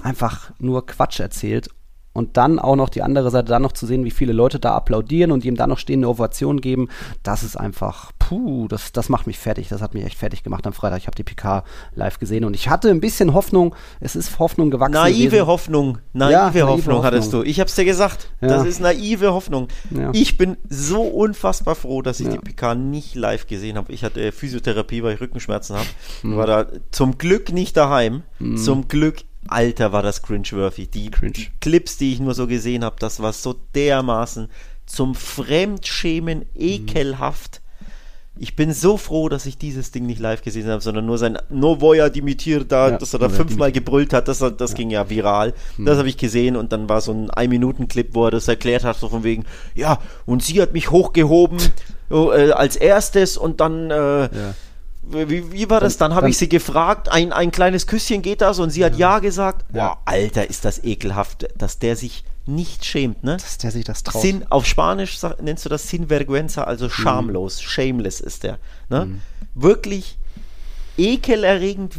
einfach nur Quatsch erzählt und dann auch noch die andere Seite, dann noch zu sehen, wie viele Leute da applaudieren und ihm dann noch stehende Ovation geben, das ist einfach, puh, das, das macht mich fertig. Das hat mich echt fertig gemacht am Freitag. Ich habe die PK live gesehen und ich hatte ein bisschen Hoffnung. Es ist Hoffnung gewachsen. Naive gewesen. Hoffnung, naive, ja, naive Hoffnung, Hoffnung, hattest du. Ich habe es dir gesagt. Ja. Das ist naive Hoffnung. Ja. Ich bin so unfassbar froh, dass ich die PK nicht live gesehen habe. Ich hatte Physiotherapie, weil ich Rückenschmerzen habe. Mhm. War da zum Glück nicht daheim. Mhm. Zum Glück Alter, war das cringeworthy. Die, Cringe. die Clips, die ich nur so gesehen habe, das war so dermaßen zum Fremdschämen ekelhaft. Ich bin so froh, dass ich dieses Ding nicht live gesehen habe, sondern nur sein Novoya Dimitir da, ja, dass er da fünfmal gebrüllt hat, das, das ja. ging ja viral. Hm. Das habe ich gesehen und dann war so ein Ein-Minuten-Clip, wo er das erklärt hat, so von wegen, ja, und sie hat mich hochgehoben äh, als erstes und dann äh, ja wie, wie war das? Dann, habe ich sie gefragt, ein, ein kleines Küsschen geht das und sie hat ja, ja gesagt. Ja. Boah, Alter, ist das ekelhaft, dass der sich nicht schämt, ne? Dass der sich das traut. Sin, auf Spanisch nennst du das Sinvergüenza, also mhm. schamlos, mhm. shameless ist der. Ne? Mhm. Wirklich ekelerregend,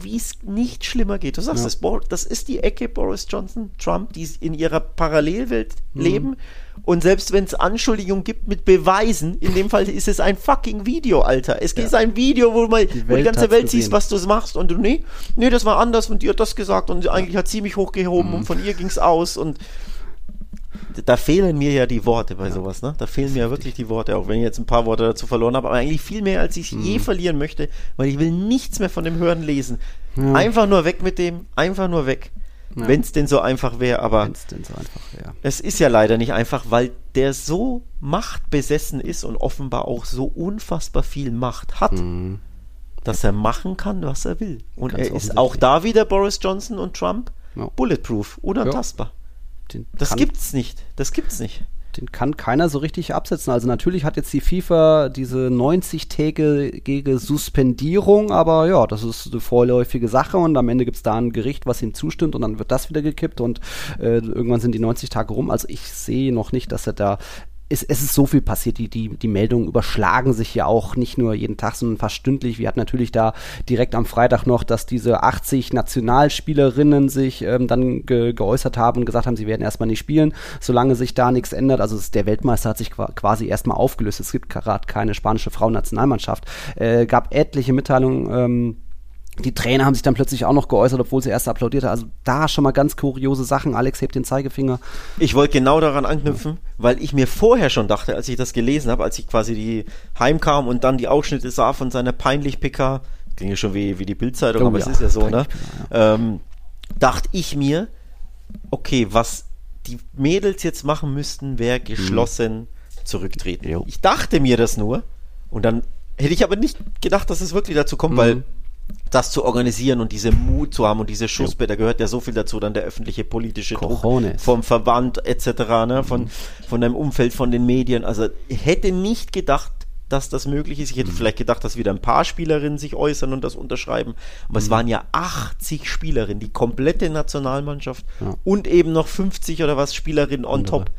wie es nicht schlimmer geht. Du sagst ja. es, das ist die Ecke Boris Johnson, Trump, die in ihrer Parallelwelt mhm. leben und selbst wenn es Anschuldigungen gibt mit Beweisen, in dem Fall ist es ein fucking Video, Alter. Es ja. ist ein Video, wo, man, die, wo die ganze Welt siehst, was du machst und du, nee, nee, das war anders und die hat das gesagt und eigentlich hat sie mich hochgehoben mhm. und von ihr ging es aus und da fehlen mir ja die Worte bei ja. sowas, ne? Da fehlen mir ja wirklich die Worte, auch wenn ich jetzt ein paar Worte dazu verloren habe, aber eigentlich viel mehr, als ich mhm. je verlieren möchte, weil ich will nichts mehr von dem Hören lesen. Ja. Einfach nur weg mit dem, einfach nur weg. Ja. Wenn es denn so einfach wäre, aber so einfach es ist ja leider nicht einfach, weil der so machtbesessen ist und offenbar auch so unfassbar viel Macht hat, mhm. dass er machen kann, was er will. Und Ganz er ist auch da wieder Boris Johnson und Trump ja. bulletproof, unantastbar. Ja. Das gibt's nicht. Das gibt's nicht den kann keiner so richtig absetzen. Also natürlich hat jetzt die FIFA diese 90-tägige Suspendierung, aber ja, das ist eine vorläufige Sache und am Ende gibt es da ein Gericht, was ihm zustimmt und dann wird das wieder gekippt und äh, irgendwann sind die 90 Tage rum. Also ich sehe noch nicht, dass er da es, es ist so viel passiert. Die, die, die Meldungen überschlagen sich ja auch nicht nur jeden Tag, sondern fast stündlich. Wir hatten natürlich da direkt am Freitag noch, dass diese 80 Nationalspielerinnen sich ähm, dann ge geäußert haben und gesagt haben, sie werden erstmal nicht spielen, solange sich da nichts ändert. Also der Weltmeister hat sich quasi erstmal aufgelöst. Es gibt gerade keine spanische Frauennationalmannschaft. Äh, gab etliche Mitteilungen. Ähm, die Trainer haben sich dann plötzlich auch noch geäußert, obwohl sie erst applaudiert haben. Also da schon mal ganz kuriose Sachen. Alex hebt den Zeigefinger. Ich wollte genau daran anknüpfen, weil ich mir vorher schon dachte, als ich das gelesen habe, als ich quasi die heimkam und dann die Ausschnitte sah von seiner peinlich PK, ging ja schon wie, wie die Bildzeitung, oh, aber ja, es ist ja so, ne? Ja. Ähm, dachte ich mir, okay, was die Mädels jetzt machen müssten, wäre mhm. geschlossen mhm. zurücktreten. Jo. Ich dachte mir das nur und dann hätte ich aber nicht gedacht, dass es wirklich dazu kommt, mhm. weil das zu organisieren und diese Mut zu haben und diese Schussbe, da gehört ja so viel dazu, dann der öffentliche politische Cojones. Druck vom Verband etc., ne, von, mhm. von deinem Umfeld, von den Medien. Also ich hätte nicht gedacht, dass das möglich ist. Ich hätte mhm. vielleicht gedacht, dass wieder ein paar Spielerinnen sich äußern und das unterschreiben. Aber mhm. es waren ja 80 Spielerinnen, die komplette Nationalmannschaft ja. und eben noch 50 oder was Spielerinnen on top.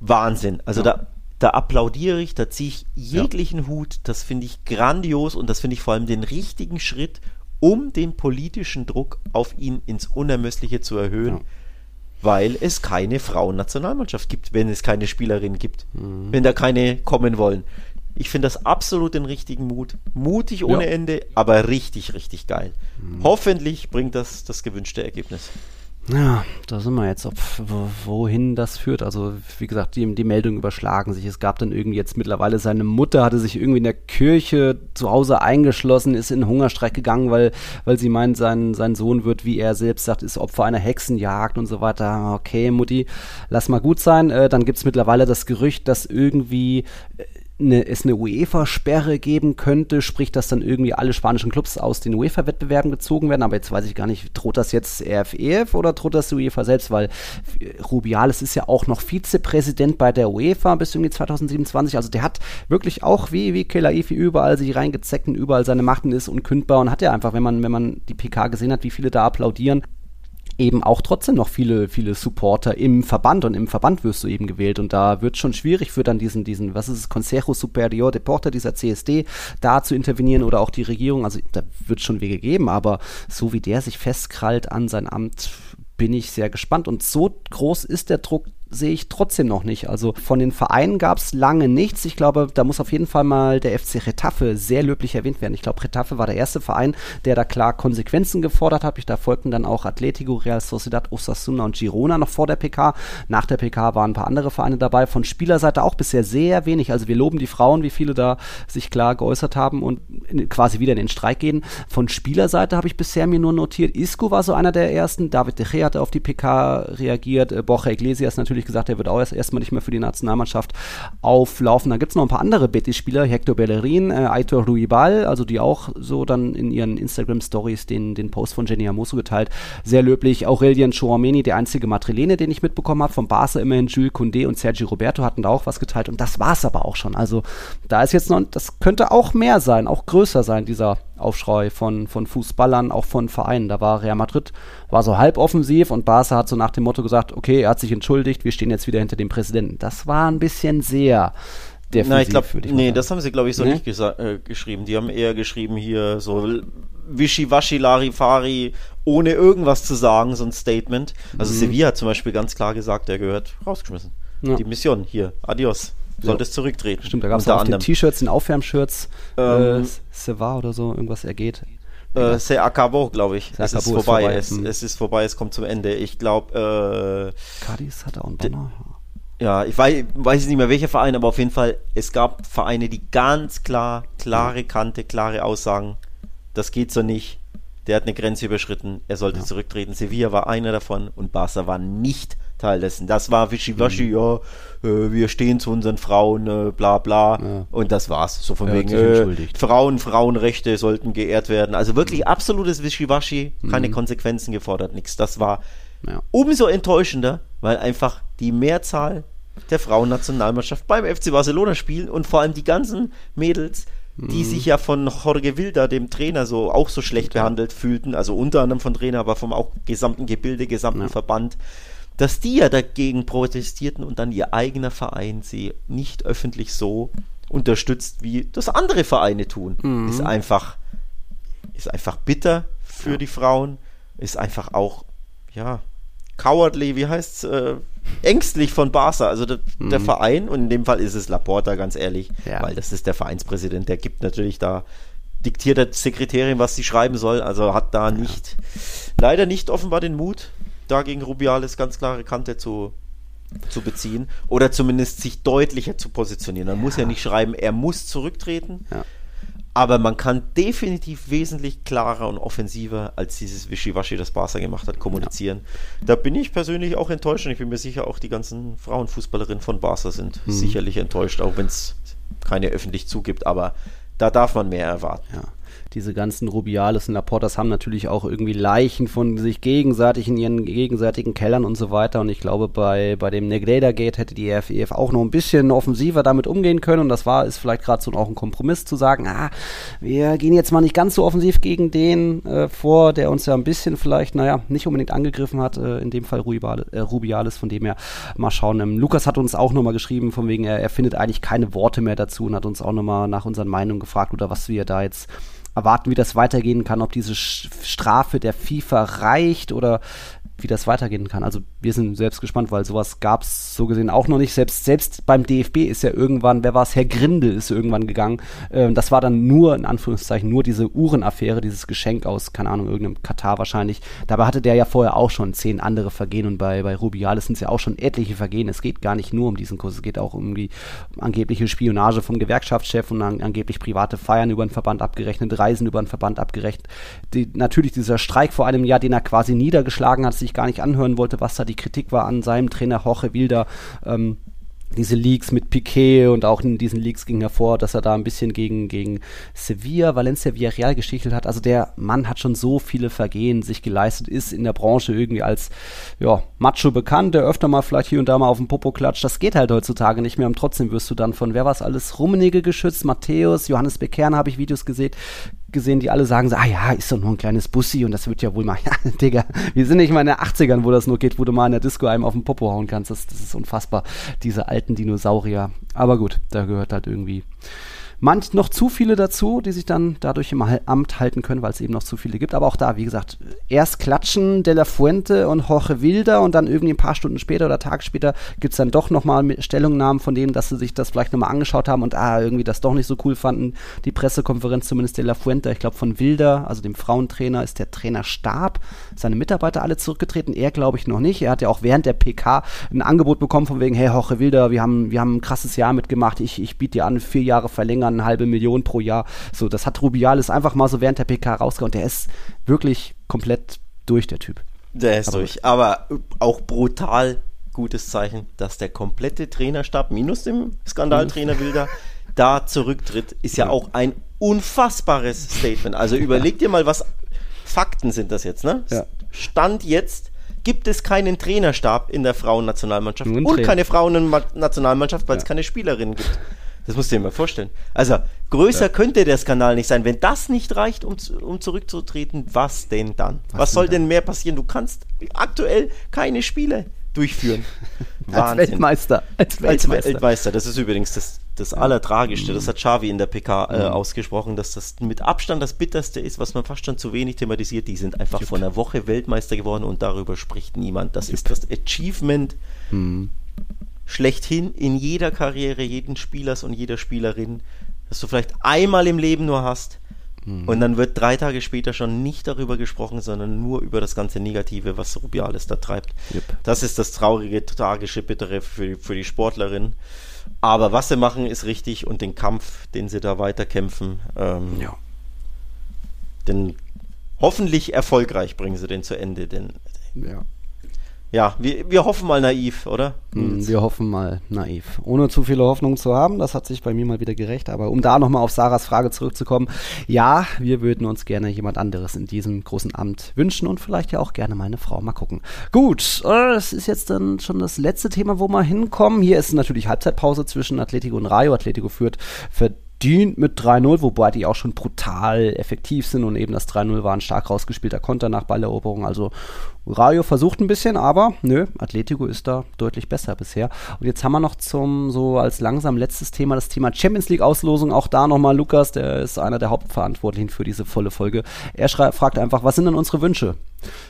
Wahnsinn. Also ja. da da applaudiere ich, da ziehe ich jeglichen ja. Hut, das finde ich grandios und das finde ich vor allem den richtigen Schritt, um den politischen Druck auf ihn ins Unermessliche zu erhöhen, ja. weil es keine Frauennationalmannschaft gibt, wenn es keine Spielerinnen gibt, mhm. wenn da keine kommen wollen. Ich finde das absolut den richtigen Mut. Mutig ohne ja. Ende, aber richtig, richtig geil. Mhm. Hoffentlich bringt das das gewünschte Ergebnis. Ja, da sind wir jetzt, ob, wohin das führt. Also, wie gesagt, die, die Meldungen überschlagen sich. Es gab dann irgendwie jetzt mittlerweile seine Mutter hatte sich irgendwie in der Kirche zu Hause eingeschlossen, ist in Hungerstreik gegangen, weil, weil sie meint, sein, sein Sohn wird, wie er selbst sagt, ist Opfer einer Hexenjagd und so weiter. Okay, Mutti, lass mal gut sein. Äh, dann gibt es mittlerweile das Gerücht, dass irgendwie eine, es eine UEFA-Sperre geben könnte, sprich, dass dann irgendwie alle spanischen Clubs aus den UEFA-Wettbewerben gezogen werden. Aber jetzt weiß ich gar nicht, droht das jetzt RFEF e oder droht das die UEFA selbst? Weil Rubiales ist ja auch noch Vizepräsident bei der UEFA bis irgendwie 2027. Also der hat wirklich auch wie, wie Kelaifi überall sich reingezeckt und überall seine Machten ist unkündbar und hat ja einfach, wenn man, wenn man die PK gesehen hat, wie viele da applaudieren, eben auch trotzdem noch viele, viele Supporter im Verband und im Verband wirst du eben gewählt. Und da wird schon schwierig für dann diesen, diesen, was ist es, Consejo Superior Deporte, dieser CSD, da zu intervenieren oder auch die Regierung, also da wird schon Wege geben, aber so wie der sich festkrallt an sein Amt, bin ich sehr gespannt. Und so groß ist der Druck sehe ich trotzdem noch nicht. Also von den Vereinen gab es lange nichts. Ich glaube, da muss auf jeden Fall mal der FC Retafe sehr löblich erwähnt werden. Ich glaube, Retafe war der erste Verein, der da klar Konsequenzen gefordert hat. Da folgten dann auch Atletico, Real Sociedad, Osasuna und Girona noch vor der PK. Nach der PK waren ein paar andere Vereine dabei. Von Spielerseite auch bisher sehr wenig. Also wir loben die Frauen, wie viele da sich klar geäußert haben und quasi wieder in den Streik gehen. Von Spielerseite habe ich bisher mir nur notiert, Isco war so einer der ersten. David De Gea hatte auf die PK reagiert. Äh, Borja Iglesias natürlich natürlich gesagt, er wird auch erst erstmal nicht mehr für die Nationalmannschaft auflaufen. Da gibt es noch ein paar andere Betis-Spieler, Hector Bellerin, äh, Aitor Ruibal, also die auch so dann in ihren Instagram-Stories den, den Post von Jenny Amoso geteilt. Sehr löblich. Aurelien Chouameni, der einzige Matrilene, den ich mitbekommen habe, von Barca immerhin Jules Koundé und Sergio Roberto hatten da auch was geteilt und das war es aber auch schon. Also da ist jetzt noch, das könnte auch mehr sein, auch größer sein, dieser Aufschrei von, von Fußballern, auch von Vereinen. Da war Real Madrid, war so halb offensiv und Barca hat so nach dem Motto gesagt, okay, er hat sich entschuldigt, wir stehen jetzt wieder hinter dem Präsidenten. Das war ein bisschen sehr defensiv. Nein, ich glaube, nee, sagen. das haben sie, glaube ich, so nee? nicht äh, geschrieben. Die haben eher geschrieben hier so Wischiwaschi, Larifari, ohne irgendwas zu sagen, so ein Statement. Also mhm. Sevilla hat zum Beispiel ganz klar gesagt, der gehört rausgeschmissen. Ja. Die Mission hier, adios solltest zurücktreten. Stimmt, da gab es auch den T-Shirts, den Aufwärmshirts, ähm, äh, Seva oder so, irgendwas ergeht. Äh, Se acabó, glaube ich. Se es ist vorbei. vorbei. Es, hm. es, ist vorbei, es kommt zum Ende. Ich glaube. Äh, Cadiz hat auch einen Banner. Ja, ich weiß, weiß nicht mehr welcher Verein, aber auf jeden Fall, es gab Vereine, die ganz klar, klare Kante, klare Aussagen. Das geht so nicht. Der hat eine Grenze überschritten. Er sollte ja. zurücktreten. Sevilla war einer davon und Barca war nicht Teil dessen. Das war Wischiwaschi, mhm. ja, äh, wir stehen zu unseren Frauen, äh, bla bla. Ja. Und das war's. So von wegen, äh, Frauen, Frauenrechte sollten geehrt werden. Also wirklich mhm. absolutes Wischiwaschi, keine mhm. Konsequenzen gefordert, nichts. Das war ja. umso enttäuschender, weil einfach die Mehrzahl der Frauennationalmannschaft beim FC Barcelona spielen und vor allem die ganzen Mädels die mhm. sich ja von Jorge Wilder, dem Trainer, so auch so schlecht behandelt fühlten, also unter anderem von Trainer, aber vom auch gesamten Gebilde, gesamten ja. Verband, dass die ja dagegen protestierten und dann ihr eigener Verein sie nicht öffentlich so unterstützt, wie das andere Vereine tun. Mhm. Ist einfach, ist einfach bitter für ja. die Frauen, ist einfach auch, ja, cowardly, wie heißt's, äh, ängstlich von Barca, also der, mhm. der, Verein, und in dem Fall ist es Laporta, ganz ehrlich, ja. weil das ist der Vereinspräsident, der gibt natürlich da, diktiert der Sekretärin, was sie schreiben soll, also hat da nicht, leider nicht offenbar den Mut, da gegen Rubiales ganz klare Kante zu, zu beziehen oder zumindest sich deutlicher zu positionieren. Man ja. muss ja nicht schreiben, er muss zurücktreten, ja. aber man kann definitiv wesentlich klarer und offensiver als dieses Wischiwaschi, das Barca gemacht hat, kommunizieren. Ja. Da bin ich persönlich auch enttäuscht und ich bin mir sicher, auch die ganzen Frauenfußballerinnen von Barca sind mhm. sicherlich enttäuscht, auch wenn es keine öffentlich zugibt, aber da darf man mehr erwarten. Ja diese ganzen Rubiales und Laportas haben natürlich auch irgendwie Leichen von sich gegenseitig in ihren gegenseitigen Kellern und so weiter. Und ich glaube, bei, bei dem Negreida Gate hätte die RFEF auch noch ein bisschen offensiver damit umgehen können. Und das war, ist vielleicht gerade so auch ein Kompromiss zu sagen, ah, wir gehen jetzt mal nicht ganz so offensiv gegen den äh, vor, der uns ja ein bisschen vielleicht, naja, nicht unbedingt angegriffen hat, äh, in dem Fall Rubiales, äh, Rubiales, von dem her mal schauen. Ähm, Lukas hat uns auch nochmal geschrieben, von wegen, er, er findet eigentlich keine Worte mehr dazu und hat uns auch nochmal nach unseren Meinungen gefragt oder was wir da jetzt erwarten, wie das weitergehen kann, ob diese Strafe der FIFA reicht oder wie das weitergehen kann. Also wir sind selbst gespannt, weil sowas gab es so gesehen auch noch nicht. Selbst, selbst beim DFB ist ja irgendwann, wer war es, Herr Grindel ist irgendwann gegangen. Ähm, das war dann nur, in Anführungszeichen, nur diese Uhrenaffäre, dieses Geschenk aus, keine Ahnung, irgendeinem Katar wahrscheinlich. Dabei hatte der ja vorher auch schon zehn andere Vergehen und bei, bei Rubiales sind es ja auch schon etliche Vergehen. Es geht gar nicht nur um diesen Kurs, es geht auch um die angebliche Spionage vom Gewerkschaftschef und an, angeblich private Feiern über den Verband abgerechnet, Reisen über den Verband abgerechnet. Die, natürlich dieser Streik vor einem Jahr, den er quasi niedergeschlagen hat, sich gar nicht anhören wollte, was da die Kritik war an seinem Trainer Jorge Wilder. Ähm, diese Leaks mit Piquet und auch in diesen Leaks ging hervor, dass er da ein bisschen gegen, gegen Sevilla, Valencia, Villarreal geschichtelt hat. Also der Mann hat schon so viele Vergehen sich geleistet, ist in der Branche irgendwie als ja, Macho bekannt, der öfter mal vielleicht hier und da mal auf den Popo klatscht. Das geht halt heutzutage nicht mehr und trotzdem wirst du dann von, wer war es alles, Rummenigge geschützt, Matthäus, Johannes Beckern habe ich Videos gesehen, gesehen, die alle sagen so, ah ja, ist doch nur ein kleines Bussi und das wird ja wohl mal, *laughs* ja, Digga, wir sind nicht mal in den 80ern, wo das nur geht, wo du mal in der Disco einem auf den Popo hauen kannst. Das, das ist unfassbar, diese alten Dinosaurier. Aber gut, da gehört halt irgendwie manch noch zu viele dazu, die sich dann dadurch im Amt halten können, weil es eben noch zu viele gibt. Aber auch da, wie gesagt, erst klatschen De La Fuente und Jorge Wilder und dann irgendwie ein paar Stunden später oder Tag später gibt es dann doch nochmal Stellungnahmen von denen, dass sie sich das vielleicht nochmal angeschaut haben und ah, irgendwie das doch nicht so cool fanden. Die Pressekonferenz zumindest De La Fuente, ich glaube von Wilder, also dem Frauentrainer, ist der Trainerstab, seine Mitarbeiter alle zurückgetreten. Er glaube ich noch nicht. Er hat ja auch während der PK ein Angebot bekommen von wegen, hey Jorge Wilder, wir haben, wir haben ein krasses Jahr mitgemacht, ich, ich biete dir an, vier Jahre verlängern eine halbe Million pro Jahr. So, das hat Rubiales einfach mal so während der PK rausgehauen. Der ist wirklich komplett durch, der Typ. Der ist aber durch. Aber auch brutal gutes Zeichen, dass der komplette Trainerstab minus dem Skandaltrainer Wilder da zurücktritt, ist ja, ja auch ein unfassbares Statement. Also *laughs* überleg dir mal, was Fakten sind das jetzt, ne? Ja. Stand jetzt gibt es keinen Trainerstab in der Frauennationalmannschaft und keine Frauennationalmannschaft, weil ja. es keine Spielerinnen gibt. Das musst du dir mal vorstellen. Also, größer ja. könnte der Skandal nicht sein. Wenn das nicht reicht, um, um zurückzutreten, was denn dann? Was, was soll denn, mehr passieren? Du kannst aktuell keine Spiele durchführen. *laughs* als Weltmeister. Als Weltmeister. Als Weltmeister. Das ist übrigens das, das Allertragischste. Das hat Xavi in der PK äh, mhm. ausgesprochen, dass das mit Abstand das Bitterste ist, was man fast schon zu wenig thematisiert. Die sind einfach Jupp. vor einer Woche Weltmeister geworden und darüber spricht niemand. Das Jupp. ist das Achievement mhm schlechthin in jeder Karriere jeden Spielers und jeder Spielerin, dass du vielleicht einmal im Leben nur hast mhm. und dann wird drei Tage später schon nicht darüber gesprochen, sondern nur über das ganze Negative, was Rubiales da treibt. Yep. Das ist das traurige, tragische, bittere für, für die Sportlerin. Aber was sie machen, ist richtig und den Kampf, den sie da weiterkämpfen, ähm, ja. denn hoffentlich erfolgreich bringen sie den zu Ende, denn ja ja, wir, wir hoffen mal naiv, oder? Mm, wir hoffen mal naiv. Ohne zu viele Hoffnungen zu haben, das hat sich bei mir mal wieder gerecht. Aber um da nochmal auf Sarahs Frage zurückzukommen, ja, wir würden uns gerne jemand anderes in diesem großen Amt wünschen und vielleicht ja auch gerne mal eine Frau. Mal gucken. Gut, äh, das ist jetzt dann schon das letzte Thema, wo wir hinkommen. Hier ist natürlich Halbzeitpause zwischen Atletico und Rayo. Atletico führt verdient mit 3-0, wobei die auch schon brutal effektiv sind und eben das 3-0 war ein stark rausgespielter Konter nach Balleroberung. Also Rayo versucht ein bisschen, aber nö, Atletico ist da deutlich besser bisher. Und jetzt haben wir noch zum so als langsam letztes Thema das Thema Champions League Auslosung. Auch da nochmal Lukas, der ist einer der Hauptverantwortlichen für diese volle Folge. Er fragt einfach, was sind denn unsere Wünsche?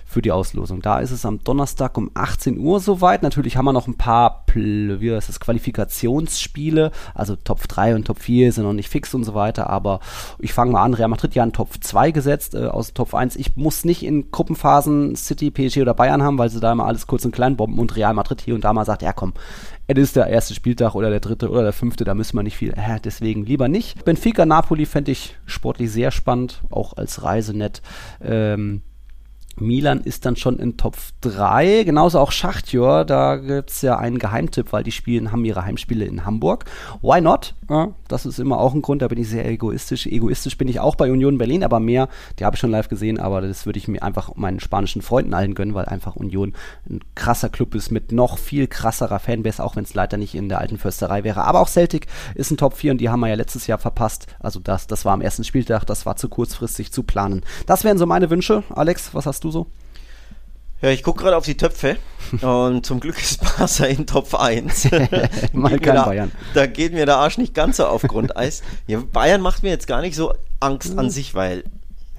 für die Auslosung. Da ist es am Donnerstag um 18 Uhr soweit. Natürlich haben wir noch ein paar wie heißt das, Qualifikationsspiele, also Top 3 und Top 4 sind noch nicht fix und so weiter, aber ich fange mal an. Real Madrid ja in Top 2 gesetzt äh, aus Top 1. Ich muss nicht in Gruppenphasen City, PSG oder Bayern haben, weil sie da immer alles kurz und klein bomben und Real Madrid hier und da mal sagt, ja komm, es ist der erste Spieltag oder der dritte oder der fünfte, da müssen wir nicht viel, äh, deswegen lieber nicht. Benfica Napoli fände ich sportlich sehr spannend, auch als Reise nett. Ähm, Milan ist dann schon in Top 3, genauso auch Schachtjör, da gibt es ja einen Geheimtipp, weil die spielen, haben ihre Heimspiele in Hamburg. Why not? Ja, das ist immer auch ein Grund, da bin ich sehr egoistisch. Egoistisch bin ich auch bei Union Berlin, aber mehr, die habe ich schon live gesehen, aber das würde ich mir einfach meinen spanischen Freunden allen gönnen, weil einfach Union ein krasser Club ist mit noch viel krasserer Fanbase, auch wenn es leider nicht in der alten Försterei wäre. Aber auch Celtic ist ein Top 4 und die haben wir ja letztes Jahr verpasst. Also das, das war am ersten Spieltag, das war zu kurzfristig zu planen. Das wären so meine Wünsche. Alex, was hast du so? Ja, ich gucke gerade auf die Töpfe *laughs* und zum Glück ist Barca in Top 1. *laughs* Mal kein da, Bayern. Da geht mir der Arsch nicht ganz so auf Grundeis. Ja, Bayern macht mir jetzt gar nicht so Angst an sich, weil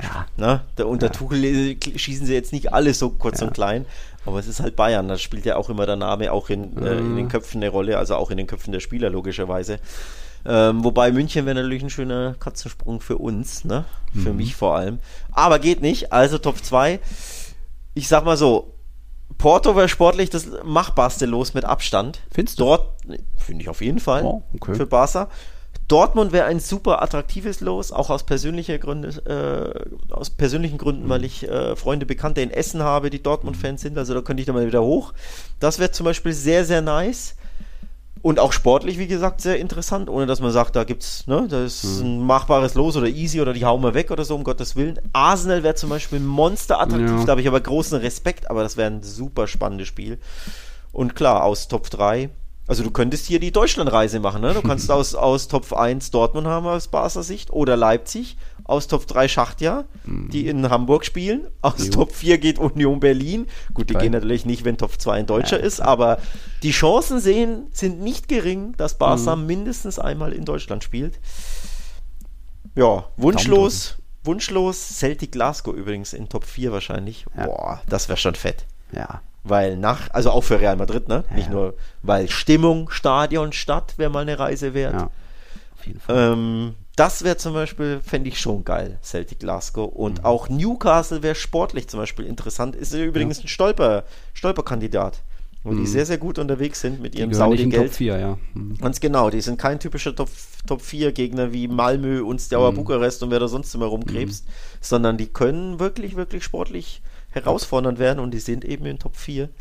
ja. Ne, der, unter ja. Tuchel äh, schießen sie jetzt nicht alle so kurz ja. und klein, aber es ist halt Bayern, da spielt ja auch immer der Name auch in, äh, in den mhm. Köpfen eine Rolle, also auch in den Köpfen der Spieler logischerweise. Ähm, wobei München wäre natürlich ein schöner Katzensprung für uns, ne? Für mhm. mich vor allem. Aber geht nicht, also Top 2. Ich sag mal so, Porto wäre sportlich das machbarste Los mit Abstand. Findest du? Dort, finde ich auf jeden Fall, oh, okay. für Barca. Dortmund wäre ein super attraktives Los, auch aus, persönlicher Gründe, äh, aus persönlichen Gründen, mhm. weil ich äh, Freunde, Bekannte in Essen habe, die Dortmund-Fans sind. Also da könnte ich dann mal wieder hoch. Das wäre zum Beispiel sehr, sehr nice. Und auch sportlich, wie gesagt, sehr interessant, ohne dass man sagt, da gibt's, ne, das ist mhm. ein machbares Los oder easy oder die hauen wir weg oder so, um Gottes Willen. Arsenal wäre zum Beispiel monsterattraktiv, ja. da habe ich aber großen Respekt, aber das wäre ein super spannendes Spiel. Und klar, aus Top 3 also du könntest hier die Deutschlandreise machen, ne? Du *laughs* kannst aus, aus Top 1 Dortmund haben aus Basler Sicht oder Leipzig, aus Top 3 Schachtja, die in Hamburg spielen, aus jo. Top 4 geht Union Berlin. Gut, die Geil. gehen natürlich nicht, wenn Top 2 ein Deutscher ja, ist, aber die Chancen sehen, sind nicht gering, dass Barca mhm. mindestens einmal in Deutschland spielt. Ja, wunschlos, wunschlos Celtic Glasgow übrigens in Top 4 wahrscheinlich. Ja. Boah, das wäre schon fett. Ja, weil nach, also auch für Real Madrid, ne? Ja, Nicht nur, weil Stimmung, Stadion, Stadt wäre mal eine Reise wert. Ja, auf jeden Fall. Ähm, das wäre zum Beispiel, fände ich schon geil, Celtic Glasgow. Und mhm. auch Newcastle wäre sportlich zum Beispiel interessant. Ist übrigens ja. ein Stolper, Stolperkandidat. Wo mhm. die sehr, sehr gut unterwegs sind mit ihrem Saudi-Geld. Top 4, ja. Mhm. Ganz genau, die sind kein typischer Top, Top 4 Gegner wie Malmö und Steaua mhm. Bukarest und wer da sonst immer rumkrebst, mhm. sondern die können wirklich, wirklich sportlich herausfordernd werden und die sind eben in Top 4. Mhm.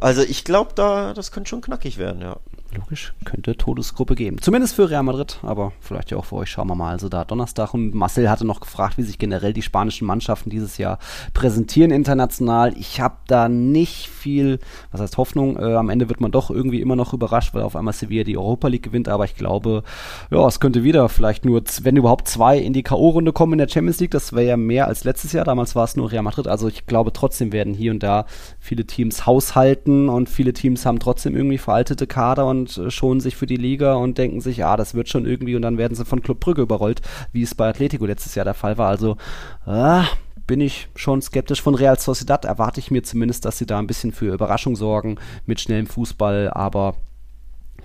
Also ich glaube, da das könnte schon knackig werden, ja. Logisch, könnte Todesgruppe geben. Zumindest für Real Madrid, aber vielleicht ja auch für euch. Schauen wir mal. Also da Donnerstag und Marcel hatte noch gefragt, wie sich generell die spanischen Mannschaften dieses Jahr präsentieren international. Ich habe da nicht viel, was heißt Hoffnung. Äh, am Ende wird man doch irgendwie immer noch überrascht, weil auf einmal Sevilla die Europa League gewinnt. Aber ich glaube, ja, es könnte wieder vielleicht nur, wenn überhaupt zwei in die K.O.-Runde kommen in der Champions League. Das wäre ja mehr als letztes Jahr. Damals war es nur Real Madrid. Also ich glaube trotzdem werden hier und da viele Teams haushalten und viele Teams haben trotzdem irgendwie veraltete Kader und äh, schonen sich für die Liga und denken sich, ja, das wird schon irgendwie und dann werden sie von Club Brügge überrollt, wie es bei Atletico letztes Jahr der Fall war. Also, ah, bin ich schon skeptisch. Von Real Sociedad erwarte ich mir zumindest, dass sie da ein bisschen für Überraschung sorgen mit schnellem Fußball, aber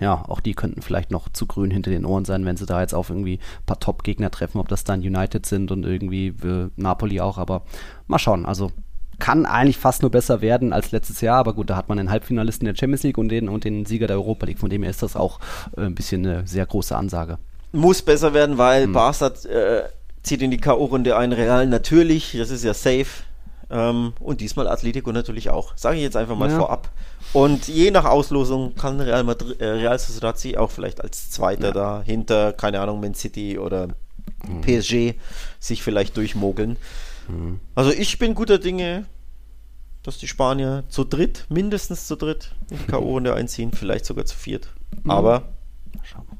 ja, auch die könnten vielleicht noch zu grün hinter den Ohren sein, wenn sie da jetzt auf irgendwie ein paar Top-Gegner treffen, ob das dann United sind und irgendwie äh, Napoli auch, aber mal schauen. Also kann eigentlich fast nur besser werden als letztes Jahr, aber gut, da hat man den Halbfinalisten der Champions League und den, und den Sieger der Europa League, von dem her ist das auch äh, ein bisschen eine sehr große Ansage. Muss besser werden, weil hm. Barca äh, zieht in die K.O.-Runde ein, Real natürlich, das ist ja safe. Ähm, und diesmal Atletico natürlich auch. Sage ich jetzt einfach mal ja. vorab. Und je nach Auslosung kann Real, Madrid, äh, Real Sociedad sie auch vielleicht als Zweiter ja. da hinter, keine Ahnung, Man City oder hm. PSG sich vielleicht durchmogeln. Mhm. Also ich bin guter Dinge, dass die Spanier zu dritt, mindestens zu dritt, in die *laughs* K.O.-Runde einziehen, vielleicht sogar zu viert. Mhm. Aber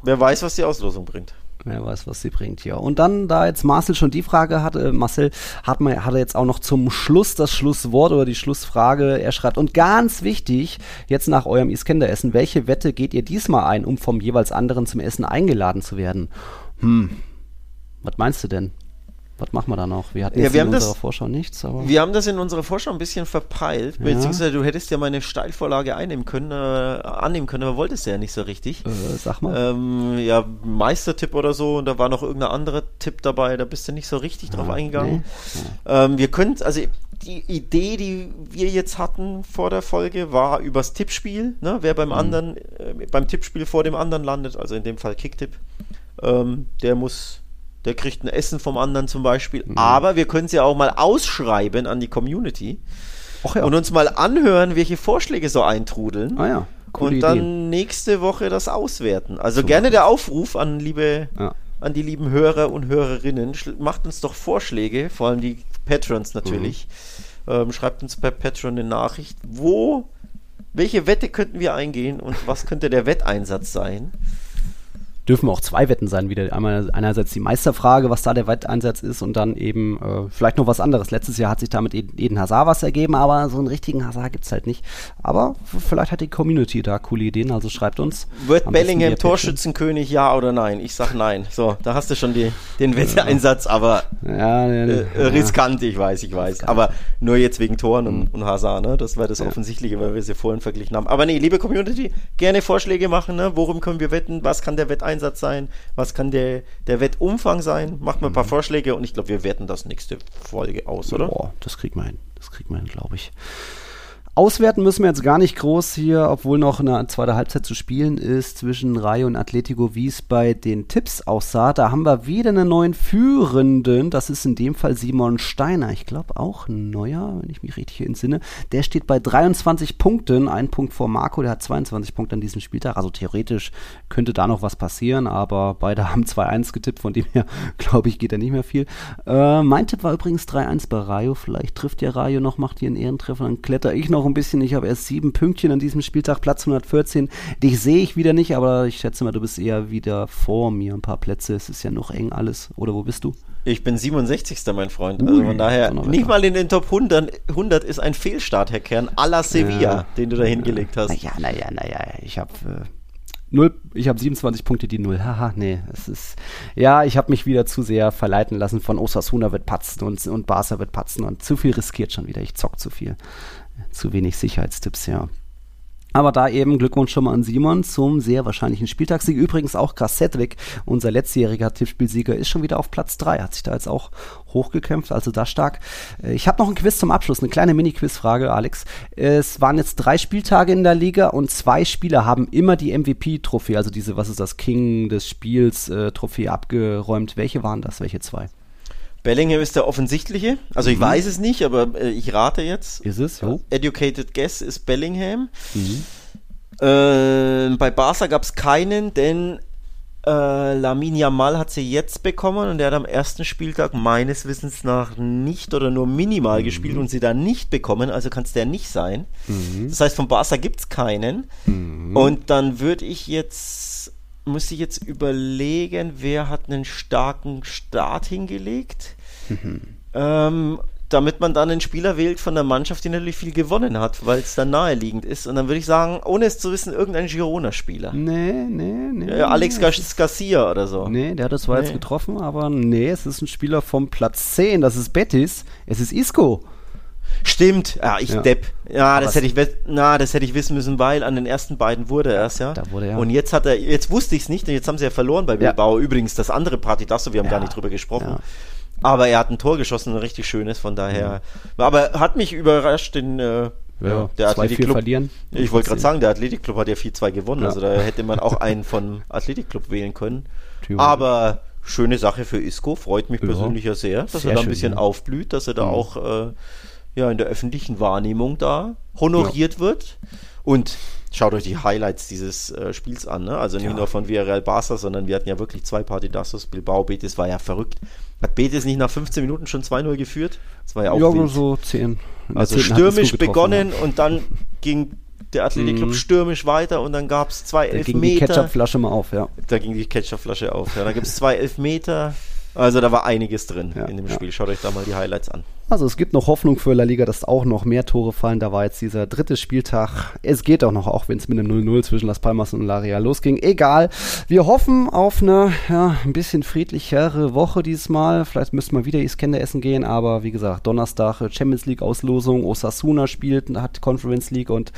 wer weiß, was die Auslosung bringt. Wer weiß, was sie bringt, ja. Und dann, da jetzt Marcel schon die Frage hatte, äh, Marcel hat, man, hat er jetzt auch noch zum Schluss das Schlusswort oder die Schlussfrage. Er schreibt, und ganz wichtig, jetzt nach eurem Iskender-Essen, welche Wette geht ihr diesmal ein, um vom jeweils anderen zum Essen eingeladen zu werden? Hm, was meinst du denn? Was machen wir da noch? Wir hatten ja, wir in unserer das, Vorschau nichts, aber. Wir haben das in unserer Vorschau ein bisschen verpeilt, ja. beziehungsweise du hättest ja meine Steilvorlage einnehmen können, äh, annehmen können, aber wolltest ja nicht so richtig. Äh, sag mal. Ähm, ja, Meistertipp oder so und da war noch irgendein anderer Tipp dabei, da bist du nicht so richtig drauf ah, eingegangen. Nee. Ähm, wir können, also die Idee, die wir jetzt hatten vor der Folge, war übers Tippspiel, ne? wer beim mhm. anderen, äh, beim Tippspiel vor dem anderen landet, also in dem Fall Kicktipp, ähm, der muss der kriegt ein Essen vom anderen zum Beispiel. Mhm. Aber wir können es ja auch mal ausschreiben an die Community ja. und uns mal anhören, welche Vorschläge so eintrudeln. Ah ja. Coole und dann Ideen. nächste Woche das auswerten. Also so gerne der Aufruf an liebe, ja. an die lieben Hörer und Hörerinnen. Macht uns doch Vorschläge, vor allem die Patrons natürlich. Mhm. Ähm, schreibt uns per Patreon eine Nachricht, wo, welche Wette könnten wir eingehen und was könnte der Wetteinsatz sein? Dürfen auch zwei Wetten sein wieder. Einmal einerseits die Meisterfrage, was da der Wetteinsatz ist und dann eben äh, vielleicht noch was anderes. Letztes Jahr hat sich damit Eden Hazard was ergeben, aber so einen richtigen Hazard gibt es halt nicht. Aber vielleicht hat die Community da coole Ideen, also schreibt uns. Wird Bellingham Torschützenkönig, ja oder nein? Ich sag nein. So, da hast du schon die, den Wetteinsatz, aber ja, äh, riskant, ich weiß, ich weiß. Aber nur jetzt wegen Toren und, mhm. und Hazard, ne? Das war das ja. Offensichtliche, weil wir sie vorhin verglichen haben. Aber nee, liebe Community, gerne Vorschläge machen, ne? Worum können wir wetten? Was kann der Wetteinsatz sein? Was kann der, der Wettumfang sein? Macht mal ein paar mhm. Vorschläge und ich glaube, wir werten das nächste Folge aus, oder? Boah, das kriegt man hin. Das kriegt man hin, glaube ich. Auswerten müssen wir jetzt gar nicht groß hier, obwohl noch eine zweite Halbzeit zu spielen ist zwischen Rayo und Atletico, wie es bei den Tipps aussah. Da haben wir wieder einen neuen Führenden. Das ist in dem Fall Simon Steiner. Ich glaube auch ein neuer, wenn ich mich richtig entsinne. Der steht bei 23 Punkten, ein Punkt vor Marco, der hat 22 Punkte an diesem Spieltag. Also theoretisch könnte da noch was passieren, aber beide *laughs* haben 2-1 getippt, von dem her glaube ich, geht da nicht mehr viel. Äh, mein Tipp war übrigens 3-1 bei Rayo. Vielleicht trifft ja Rayo noch, macht hier einen Ehrentreffer, dann kletter ich noch noch ein bisschen. Ich habe erst sieben Pünktchen an diesem Spieltag, Platz 114. Dich sehe ich wieder nicht, aber ich schätze mal, du bist eher wieder vor mir. Ein paar Plätze. Es ist ja noch eng alles. Oder wo bist du? Ich bin 67. mein Freund. Also von daher, nicht mal in den Top 100, 100 ist ein Fehlstart, Herr Kern, à la Sevilla, ja, den du da hingelegt hast. Naja, naja, naja. Ich habe. Äh, Null, ich habe 27 Punkte, die Null. Haha, nee, es ist. Ja, ich habe mich wieder zu sehr verleiten lassen von Osasuna wird patzen und, und Barca wird patzen und zu viel riskiert schon wieder. Ich zock zu viel zu wenig Sicherheitstipps, ja. Aber da eben Glückwunsch schon mal an Simon zum sehr wahrscheinlichen Spieltagssieg. Übrigens auch Kassetweg, unser letztjähriger Tippspielsieger, ist schon wieder auf Platz 3. Hat sich da jetzt auch hochgekämpft, also da stark. Äh, ich habe noch ein Quiz zum Abschluss, eine kleine Mini-Quiz-Frage, Alex. Es waren jetzt drei Spieltage in der Liga und zwei Spieler haben immer die MVP-Trophäe, also diese, was ist das, King des Spiels, äh, abgeräumt. Welche waren das? Welche zwei? Bellingham ist der offensichtliche. Also ich mhm. weiß es nicht, aber äh, ich rate jetzt. Ist es? Jo. Educated Guess ist Bellingham. Mhm. Äh, bei Barca gab es keinen, denn äh, Lamin Yamal hat sie jetzt bekommen und der hat am ersten Spieltag meines Wissens nach nicht oder nur minimal mhm. gespielt und sie dann nicht bekommen, also kann es der nicht sein. Mhm. Das heißt, von Barca gibt es keinen. Mhm. Und dann würde ich jetzt muss ich jetzt überlegen, wer hat einen starken Start hingelegt. Mhm. Ähm, damit man dann einen Spieler wählt von der Mannschaft, die natürlich viel gewonnen hat, weil es dann naheliegend ist. Und dann würde ich sagen, ohne es zu wissen, irgendein Girona-Spieler. Nee, nee, nee. Ja, Alex nee, Garcia oder so. Nee, der hat das zwar nee. jetzt getroffen, aber nee, es ist ein Spieler vom Platz 10, das ist Betis, es ist Isco. Stimmt, ja, ich ja. Depp. Ja, das hätte ich, na, das hätte ich wissen müssen, weil an den ersten beiden wurde er erst, ja. Da wurde er. Und jetzt hat er, jetzt wusste ich es nicht, und jetzt haben sie ja verloren bei Bilbao. Ja. Übrigens, das andere Party, das wir haben gar nicht drüber gesprochen. Aber er hat ein Tor geschossen, ein richtig schönes, von daher. Aber hat mich überrascht, den, äh, ja, der Athletikclub. verlieren. Ich wollte gerade sagen, der Athletikclub hat ja 4-2 gewonnen, also da hätte man auch einen von Athletikclub wählen können. Aber schöne Sache für Isco, freut mich persönlich ja sehr, dass sehr er da ein bisschen schön, aufblüht, dass er da mhm. auch äh, ja in der öffentlichen Wahrnehmung da honoriert ja. wird. Und schaut euch die Highlights dieses äh, Spiels an. Ne? Also nicht ja. nur von Villarreal Barca, sondern wir hatten ja wirklich zwei Partidassos. Bilbao, Betis war ja verrückt. Hat Betis nicht nach 15 Minuten schon 2-0 geführt? Das war ja auch Ja, wild. so 10. Also stürmisch begonnen und dann ging der Athletikclub mhm. stürmisch weiter und dann gab es zwei da Elfmeter. Da ging die Ketchupflasche mal auf, ja. Da ging die Ketchupflasche auf, ja. Da gibt es zwei Elfmeter. Also da war einiges drin ja, in dem Spiel. Schaut euch da mal die Highlights an. Also es gibt noch Hoffnung für La Liga, dass auch noch mehr Tore fallen. Da war jetzt dieser dritte Spieltag. Es geht auch noch, auch wenn es mit einem 0-0 zwischen Las Palmas und La Real losging. Egal. Wir hoffen auf eine ja, ein bisschen friedlichere Woche dieses Mal. Vielleicht müssten wir wieder Iskender essen gehen, aber wie gesagt, Donnerstag Champions League Auslosung. Osasuna spielt, hat Conference League und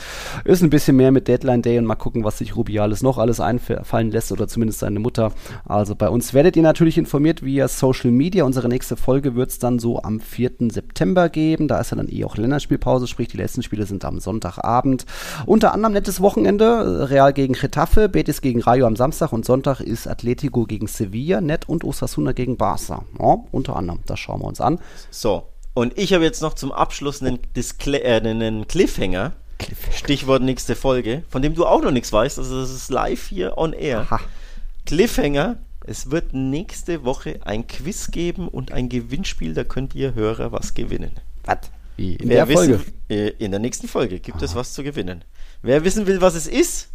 ist ein bisschen mehr mit Deadline Day und mal gucken, was sich Rubiales noch alles einfallen lässt oder zumindest seine Mutter. Also bei uns werdet ihr natürlich informiert via Social Media. Unsere nächste Folge wird es dann so am 4. September September geben. Da ist ja dann eh auch Länderspielpause, sprich die letzten Spiele sind am Sonntagabend. Unter anderem nettes Wochenende, Real gegen Getafe, Betis gegen Rayo am Samstag und Sonntag ist Atletico gegen Sevilla, Net und Osasuna gegen Barca. Ja, unter anderem, das schauen wir uns an. So, und ich habe jetzt noch zum Abschluss einen, Diskle äh, einen Cliffhanger. Cliffhanger. Stichwort nächste Folge, von dem du auch noch nichts weißt. Also das ist live hier on air. Aha. Cliffhanger es wird nächste Woche ein Quiz geben und ein Gewinnspiel, da könnt ihr Hörer was gewinnen. Was? Wie? In Wer der Folge? Wissen, in der nächsten Folge gibt Aha. es was zu gewinnen. Wer wissen will, was es ist,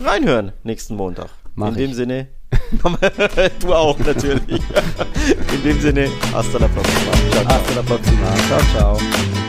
reinhören nächsten Montag. Mach in ich. dem Sinne, *laughs* du auch natürlich. *laughs* In dem Sinne, hasta la próxima. Ciao, ciao. Hasta la próxima. Ciao, ciao.